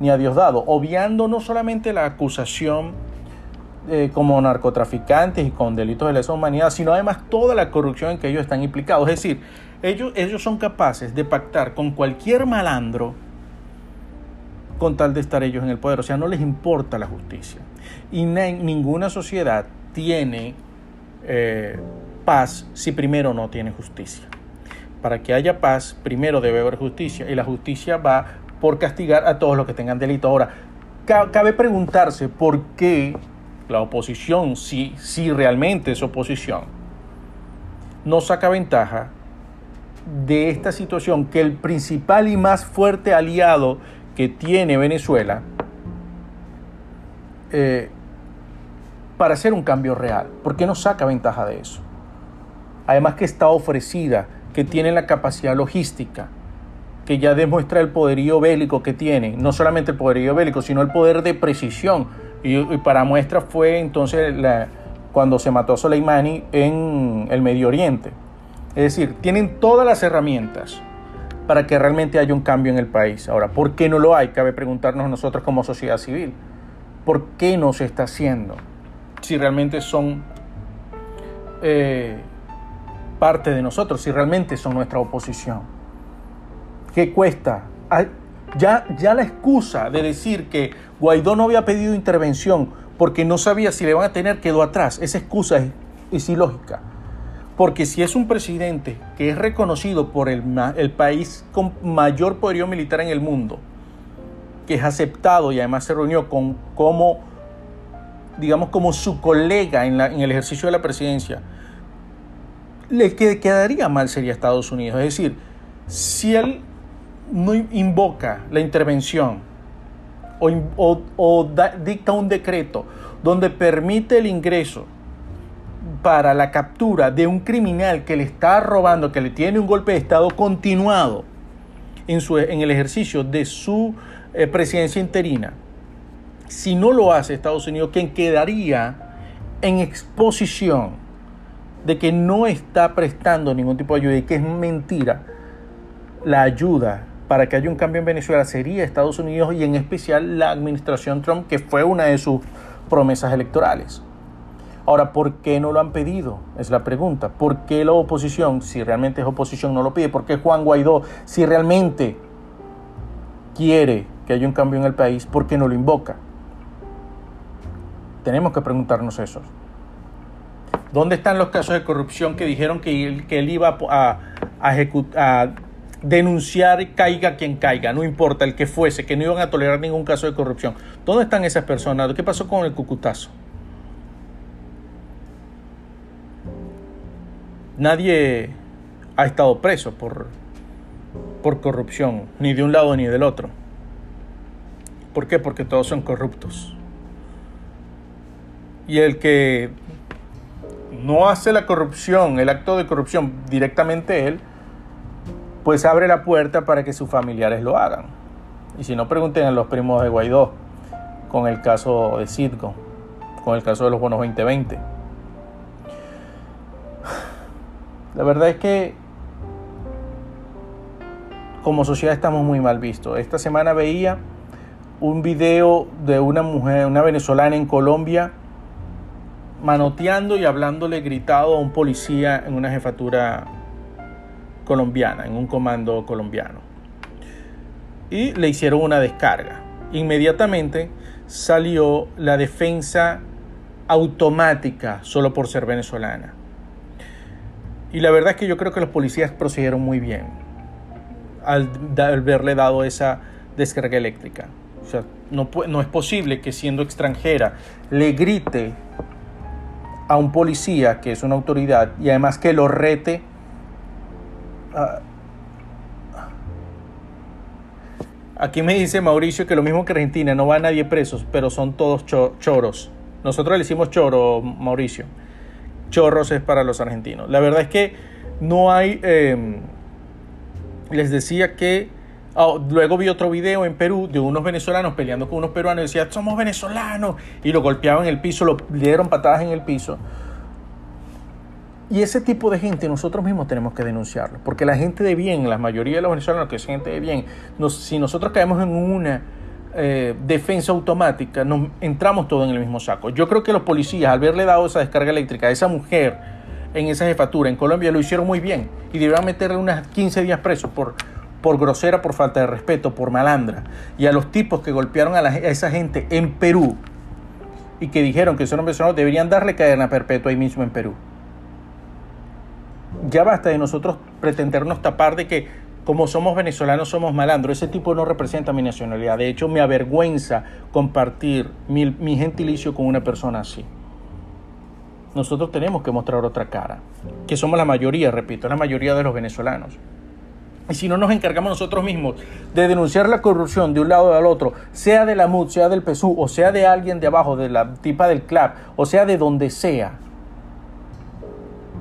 ni a Diosdado, obviando no solamente la acusación eh, como narcotraficantes y con delitos de lesa humanidad, sino además toda la corrupción en que ellos están implicados. Es decir, ellos, ellos son capaces de pactar con cualquier malandro con tal de estar ellos en el poder. O sea, no les importa la justicia. Y ninguna sociedad tiene eh, paz si primero no tiene justicia. Para que haya paz, primero debe haber justicia. Y la justicia va por castigar a todos los que tengan delito. Ahora, cabe preguntarse por qué la oposición, si, si realmente es oposición, no saca ventaja de esta situación que el principal y más fuerte aliado que tiene Venezuela eh, para hacer un cambio real. ¿Por qué no saca ventaja de eso? Además que está ofrecida, que tiene la capacidad logística, que ya demuestra el poderío bélico que tiene, no solamente el poderío bélico, sino el poder de precisión y, para muestra fue entonces cuando se mató a Soleimani en el Medio Oriente. Es decir, tienen todas las herramientas para que realmente haya un cambio en el país. Ahora, ¿por qué no lo hay? Cabe preguntarnos nosotros como sociedad civil. ¿Por qué no se está haciendo? Si realmente son eh, parte de nosotros, si realmente son nuestra oposición. ¿Qué cuesta? Ya, ya la excusa de decir que Guaidó no había pedido intervención porque no sabía si le van a tener quedó atrás. Esa excusa es, ilógica. Porque si es un presidente que es reconocido por el, el, país con mayor poderío militar en el mundo, que es aceptado y además se reunió con como, digamos, como su colega en, en el ejercicio de la presidencia, le que quedaría mal sería Estados Unidos. Es decir, si él no invoca la intervención o, dicta un decreto donde permite el ingreso para la captura de un criminal que le está robando, que le tiene un golpe de Estado continuado en, su, en el ejercicio de su eh, presidencia interina, si no lo hace Estados Unidos, quien quedaría en exposición de que no está prestando ningún tipo de ayuda y que es mentira la ayuda para que haya un cambio en Venezuela sería Estados Unidos y en especial la administración Trump, que fue una de sus promesas electorales. Ahora, ¿por qué no lo han pedido? Es la pregunta. ¿Por qué la oposición, si realmente es oposición, no lo pide? ¿Por qué Juan Guaidó, si realmente quiere que haya un cambio en el país, por qué no lo invoca? Tenemos que preguntarnos eso. ¿Dónde están los casos de corrupción que dijeron que él, iba a, a, a denunciar caiga quien caiga, no importa el que fuese, que no iban a tolerar ningún caso de corrupción. ¿Dónde están esas personas? ¿Qué pasó con el Cucutazo? nadie ha estado preso por, por corrupción, ni de un lado ni del otro. ¿Por qué? Porque todos son corruptos. Y el que no hace la corrupción, el acto de corrupción directamente él, pues abre la puerta para que sus familiares lo hagan. Y si no, pregunten a los primos de Guaidó con el caso de Citgo, con el caso de los bonos 2020. La verdad es que como sociedad estamos muy mal vistos. Esta semana veía un video de una mujer, una venezolana en Colombia, manoteando y hablándole gritado a un policía en una jefatura colombiana, en un comando colombiano. Y le hicieron una descarga. Inmediatamente salió la defensa automática solo por ser venezolana. Y la verdad es que yo creo que los policías procedieron muy bien al, haberle dado esa descarga eléctrica. O sea, no, no es posible que siendo extranjera le grite a un policía que es una autoridad y además que lo rete Aquí me dice Mauricio que lo mismo que Argentina, no va nadie presos, pero son todos choros. Nosotros le decimos choro, Mauricio. Chorros es para los argentinos. La verdad es que no hay... Em, les decía que Oh, luego vi otro video en Perú de unos venezolanos peleando con unos peruanos y decían, somos venezolanos. Y lo golpeaban en el piso, lo dieron patadas en el piso. Y ese tipo de gente nosotros mismos tenemos que denunciarlo. Porque la gente de bien, la mayoría de los venezolanos que es gente de bien, si nosotros caemos en una eh, defensa automática, nos entramos todos en el mismo saco. Yo creo que los policías, al haberle dado esa descarga eléctrica a esa mujer en esa jefatura en Colombia, lo hicieron muy bien. Y debieron meterle unas 15 días presos por por grosera, por falta de respeto, por malandra, y a los tipos que golpearon a, esa gente en Perú y que dijeron que son venezolanos, deberían darle cadena perpetua ahí mismo en Perú. Ya basta de nosotros pretendernos tapar de que como somos venezolanos somos malandros. Ese tipo no representa mi nacionalidad. De hecho, me avergüenza compartir mi, gentilicio con una persona así. Nosotros tenemos que mostrar otra cara, que somos la mayoría, repito, la mayoría de los venezolanos. Y si no nos encargamos nosotros mismos de denunciar la corrupción de un lado al otro, sea de la MUD, sea del PSU, o sea de alguien de abajo, de la tipa del CLAP, o sea de donde sea,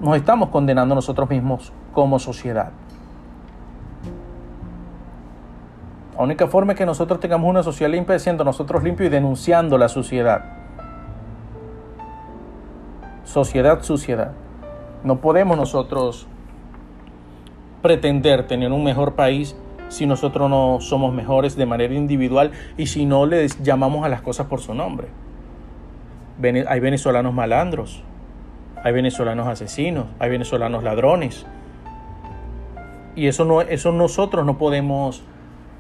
nos estamos condenando nosotros mismos como sociedad. La única forma es que nosotros tengamos una sociedad limpia siendo nosotros limpios y denunciando la suciedad. Sociedad, suciedad. No podemos nosotros pretender tener un mejor país si nosotros no somos mejores de manera individual y si no les llamamos a las cosas por su nombre. Hay venezolanos malandros, hay venezolanos asesinos, hay venezolanos ladrones. Y eso, no, eso nosotros no podemos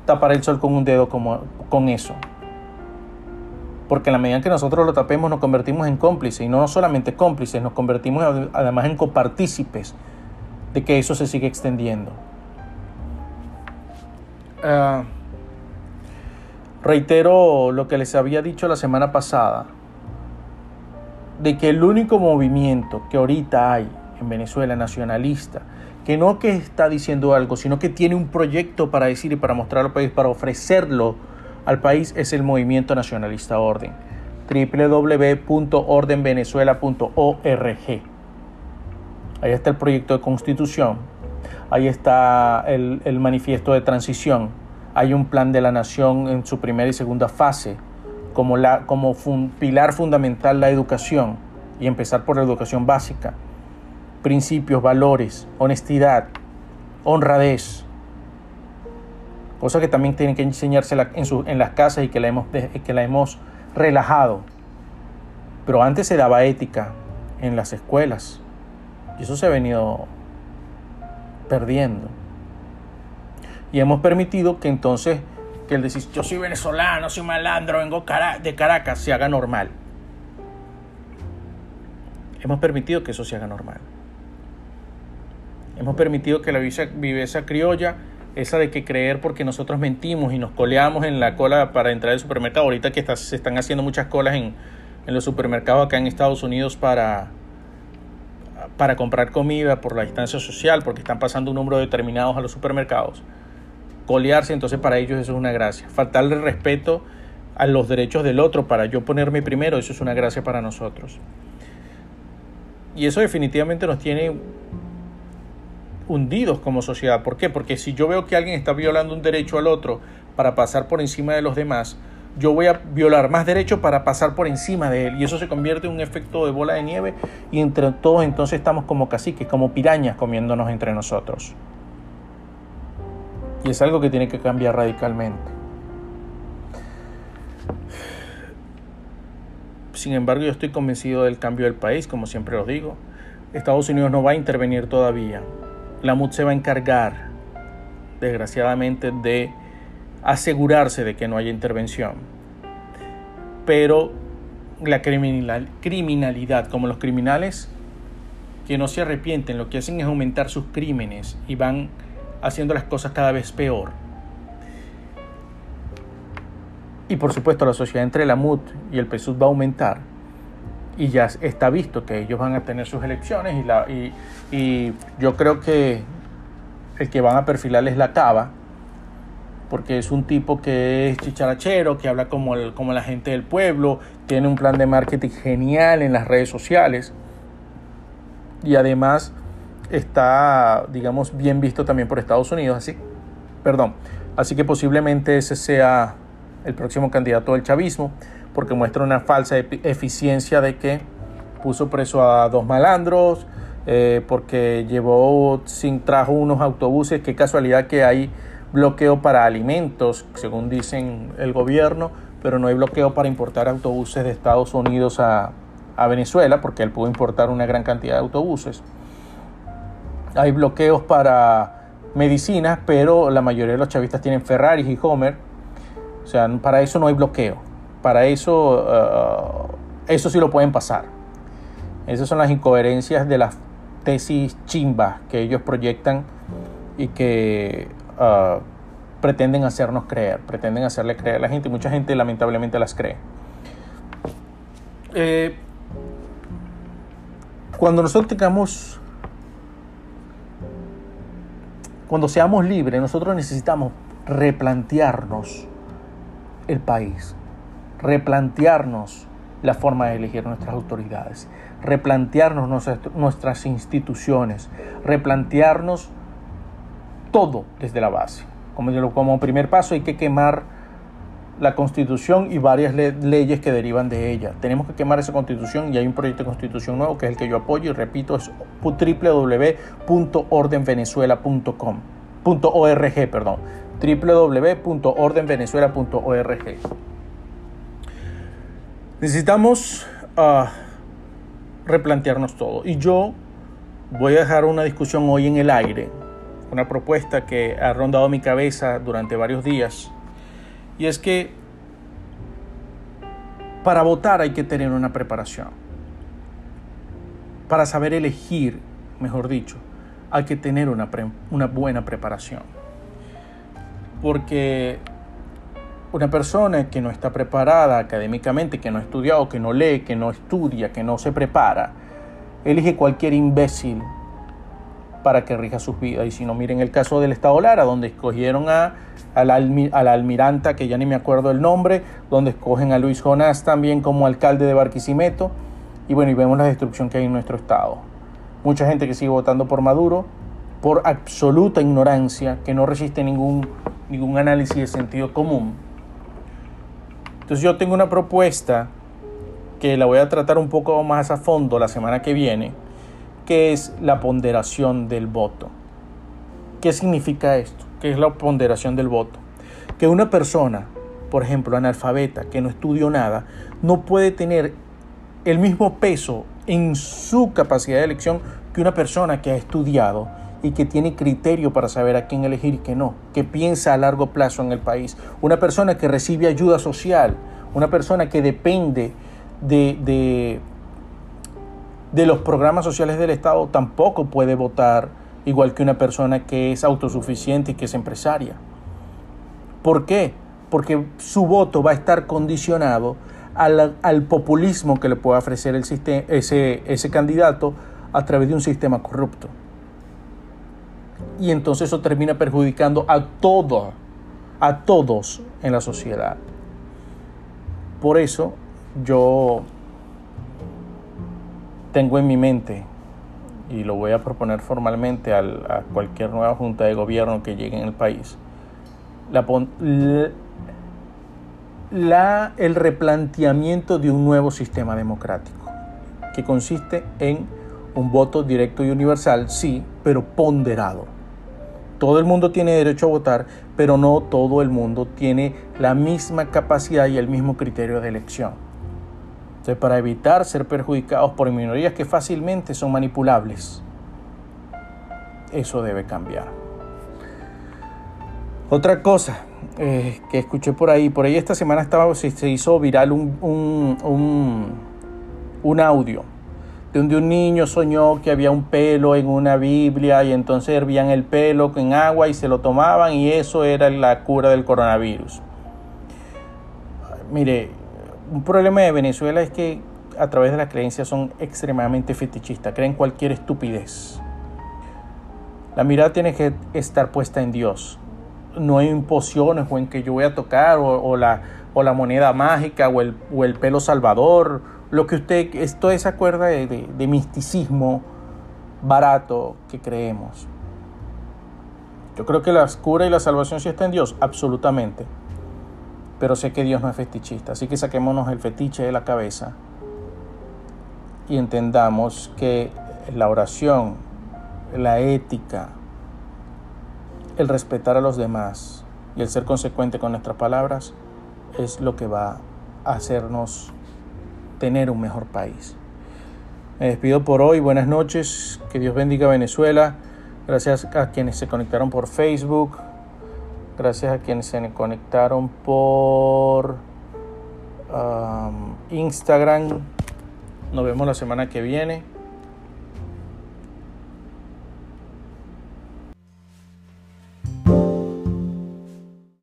tapar el sol con un dedo como, con eso. Porque en la medida que nosotros lo tapemos nos convertimos en cómplices y no solamente cómplices, nos convertimos además en copartícipes de que eso se sigue extendiendo. Ah, reitero lo que les había dicho la semana pasada, de que el único movimiento que ahorita hay en Venezuela nacionalista, que no que está diciendo algo, sino que tiene un proyecto para decir y para mostrar al país, para ofrecerlo al país, es el movimiento nacionalista Orden. www.ordenvenezuela.org Ahí está el proyecto de constitución, ahí está el, manifiesto de transición, hay un plan de la nación en su primera y segunda fase, como, la, como pilar fundamental la educación, y empezar por la educación básica, principios, valores, honestidad, honradez, cosa que también tienen que enseñarse en, en las casas y que la, hemos, que la hemos relajado. Pero antes se daba ética en las escuelas, y eso se ha venido perdiendo. Y hemos permitido que entonces que el decir yo soy venezolano, soy malandro, vengo de Caracas, se haga normal. Hemos permitido que eso se haga normal. Hemos permitido que la viveza criolla, esa de que creer porque nosotros mentimos y nos coleamos en la cola para entrar al supermercado, ahorita que se están haciendo muchas colas en, en los supermercados acá en Estados Unidos para, para comprar comida por la distancia social, porque están pasando un número determinado a los supermercados, colearse, entonces para ellos eso es una gracia. Faltarle respeto a los derechos del otro para yo ponerme primero, eso es una gracia para nosotros. Y eso definitivamente nos tiene hundidos como sociedad. ¿Por qué? Porque si yo veo que alguien está violando un derecho al otro para pasar por encima de los demás, yo voy a violar más derechos para pasar por encima de él. Y eso se convierte en un efecto de bola de nieve y entre todos entonces estamos como caciques, como pirañas comiéndonos entre nosotros. Y es algo que tiene que cambiar radicalmente. Sin embargo, yo estoy convencido del cambio del país, como siempre os digo. Estados Unidos no va a intervenir todavía. La MUD se va a encargar, desgraciadamente, de asegurarse de que no haya intervención. Pero la criminalidad, como los criminales que no se arrepienten, lo que hacen es aumentar sus crímenes y van haciendo las cosas cada vez peor. Y por supuesto la sociedad entre la MUT y el PSUD va a aumentar. Y ya está visto que ellos van a tener sus elecciones y yo creo que el que van a perfilar es la Cava, porque es un tipo que es chicharachero, que habla como, como la gente del pueblo, tiene un plan de marketing genial en las redes sociales y además está, digamos, bien visto también por Estados Unidos, así, perdón, así que posiblemente ese sea el próximo candidato del chavismo, porque muestra una falsa eficiencia de que puso preso a dos malandros, eh, porque llevó sin trajo unos autobuses, qué casualidad que hay bloqueo para alimentos, según dicen el gobierno, pero no hay bloqueo para importar autobuses de Estados Unidos a, Venezuela, porque él pudo importar una gran cantidad de autobuses. Hay bloqueos para medicinas, pero la mayoría de los chavistas tienen Ferraris y Homer. O sea, para eso no hay bloqueo. Para eso, uh, eso sí lo pueden pasar. Esas son las incoherencias de las tesis chimbas que ellos proyectan y que Ah, pretenden hacernos creer, pretenden hacerle creer a la gente y mucha gente lamentablemente las cree. Eh, cuando nosotros tengamos, cuando seamos libres, nosotros necesitamos replantearnos el país, replantearnos la forma de elegir nuestras autoridades, replantearnos nuestras instituciones, replantearnos todo desde la base. Como, primer paso hay que quemar la constitución y varias leyes que derivan de ella. Tenemos que quemar esa constitución y hay un proyecto de constitución nuevo que es el que yo apoyo y repito es www.ordenvenezuela.com perdón, www.ordenvenezuela.org. Necesitamos ah, replantearnos todo y yo voy a dejar una discusión hoy en el aire una propuesta que ha rondado mi cabeza durante varios días, y es que para votar hay que tener una preparación. Para saber elegir, mejor dicho, hay que tener una, una buena preparación. Porque una persona que no está preparada académicamente, que no ha estudiado, que no lee, que no estudia, que no se prepara, elige cualquier imbécil para que rija sus vidas. Y si no, miren el caso del Estado Lara, donde escogieron a, a, la, almiranta, que ya ni me acuerdo el nombre, donde escogen a Luis Jonás también como alcalde de Barquisimeto. Y bueno, y vemos la destrucción que hay en nuestro Estado. Mucha gente que sigue votando por Maduro por absoluta ignorancia, que no resiste ningún, ningún análisis de sentido común. Entonces yo tengo una propuesta que la voy a tratar un poco más a fondo la semana que viene ¿Qué es la ponderación del voto? ¿Qué significa esto? ¿Qué es la ponderación del voto? Que una persona, por ejemplo, analfabeta, que no estudió nada, no puede tener el mismo peso en su capacidad de elección que una persona que ha estudiado y que tiene criterio para saber a quién elegir y que no, que piensa a largo plazo en el país, una persona que recibe ayuda social, una persona que depende de, de de los programas sociales del Estado tampoco puede votar igual que una persona que es autosuficiente y que es empresaria. ¿Por qué? Porque su voto va a estar condicionado al, populismo que le pueda ofrecer ese candidato a través de un sistema corrupto. Y entonces eso termina perjudicando a todo, a todos en la sociedad. Por eso yo tengo en mi mente, y lo voy a proponer formalmente a cualquier nueva junta de gobierno que llegue en el país, la, el replanteamiento de un nuevo sistema democrático, que consiste en un voto directo y universal, sí, pero ponderado. Todo el mundo tiene derecho a votar, pero no todo el mundo tiene la misma capacidad y el mismo criterio de elección para evitar ser perjudicados por minorías que fácilmente son manipulables. Eso debe cambiar. Otra cosa eh, que escuché por ahí, por ahí esta semana estaba, se, hizo viral un, un, un, audio de donde un niño soñó que había un pelo en una Biblia y entonces hervían el pelo en agua y se lo tomaban y eso era la cura del coronavirus. Mire, un problema de Venezuela es que a través de las creencias son extremadamente fetichistas, creen cualquier estupidez. La mirada tiene que estar puesta en Dios. No hay imposiones o en que yo voy a tocar o, la, o la, moneda mágica o el, o el, pelo salvador. Lo que usted, es acuerda de, de, de misticismo barato que creemos. Yo creo que la cura y la salvación sí está en Dios, absolutamente pero sé que Dios no es fetichista, así que saquémonos el fetiche de la cabeza y entendamos que la oración, la ética, el respetar a los demás y el ser consecuente con nuestras palabras es lo que va a hacernos tener un mejor país. Me despido por hoy, buenas noches, que Dios bendiga Venezuela, gracias a quienes se conectaron por Facebook, Gracias a quienes se conectaron por um, Instagram. Nos vemos la semana que viene.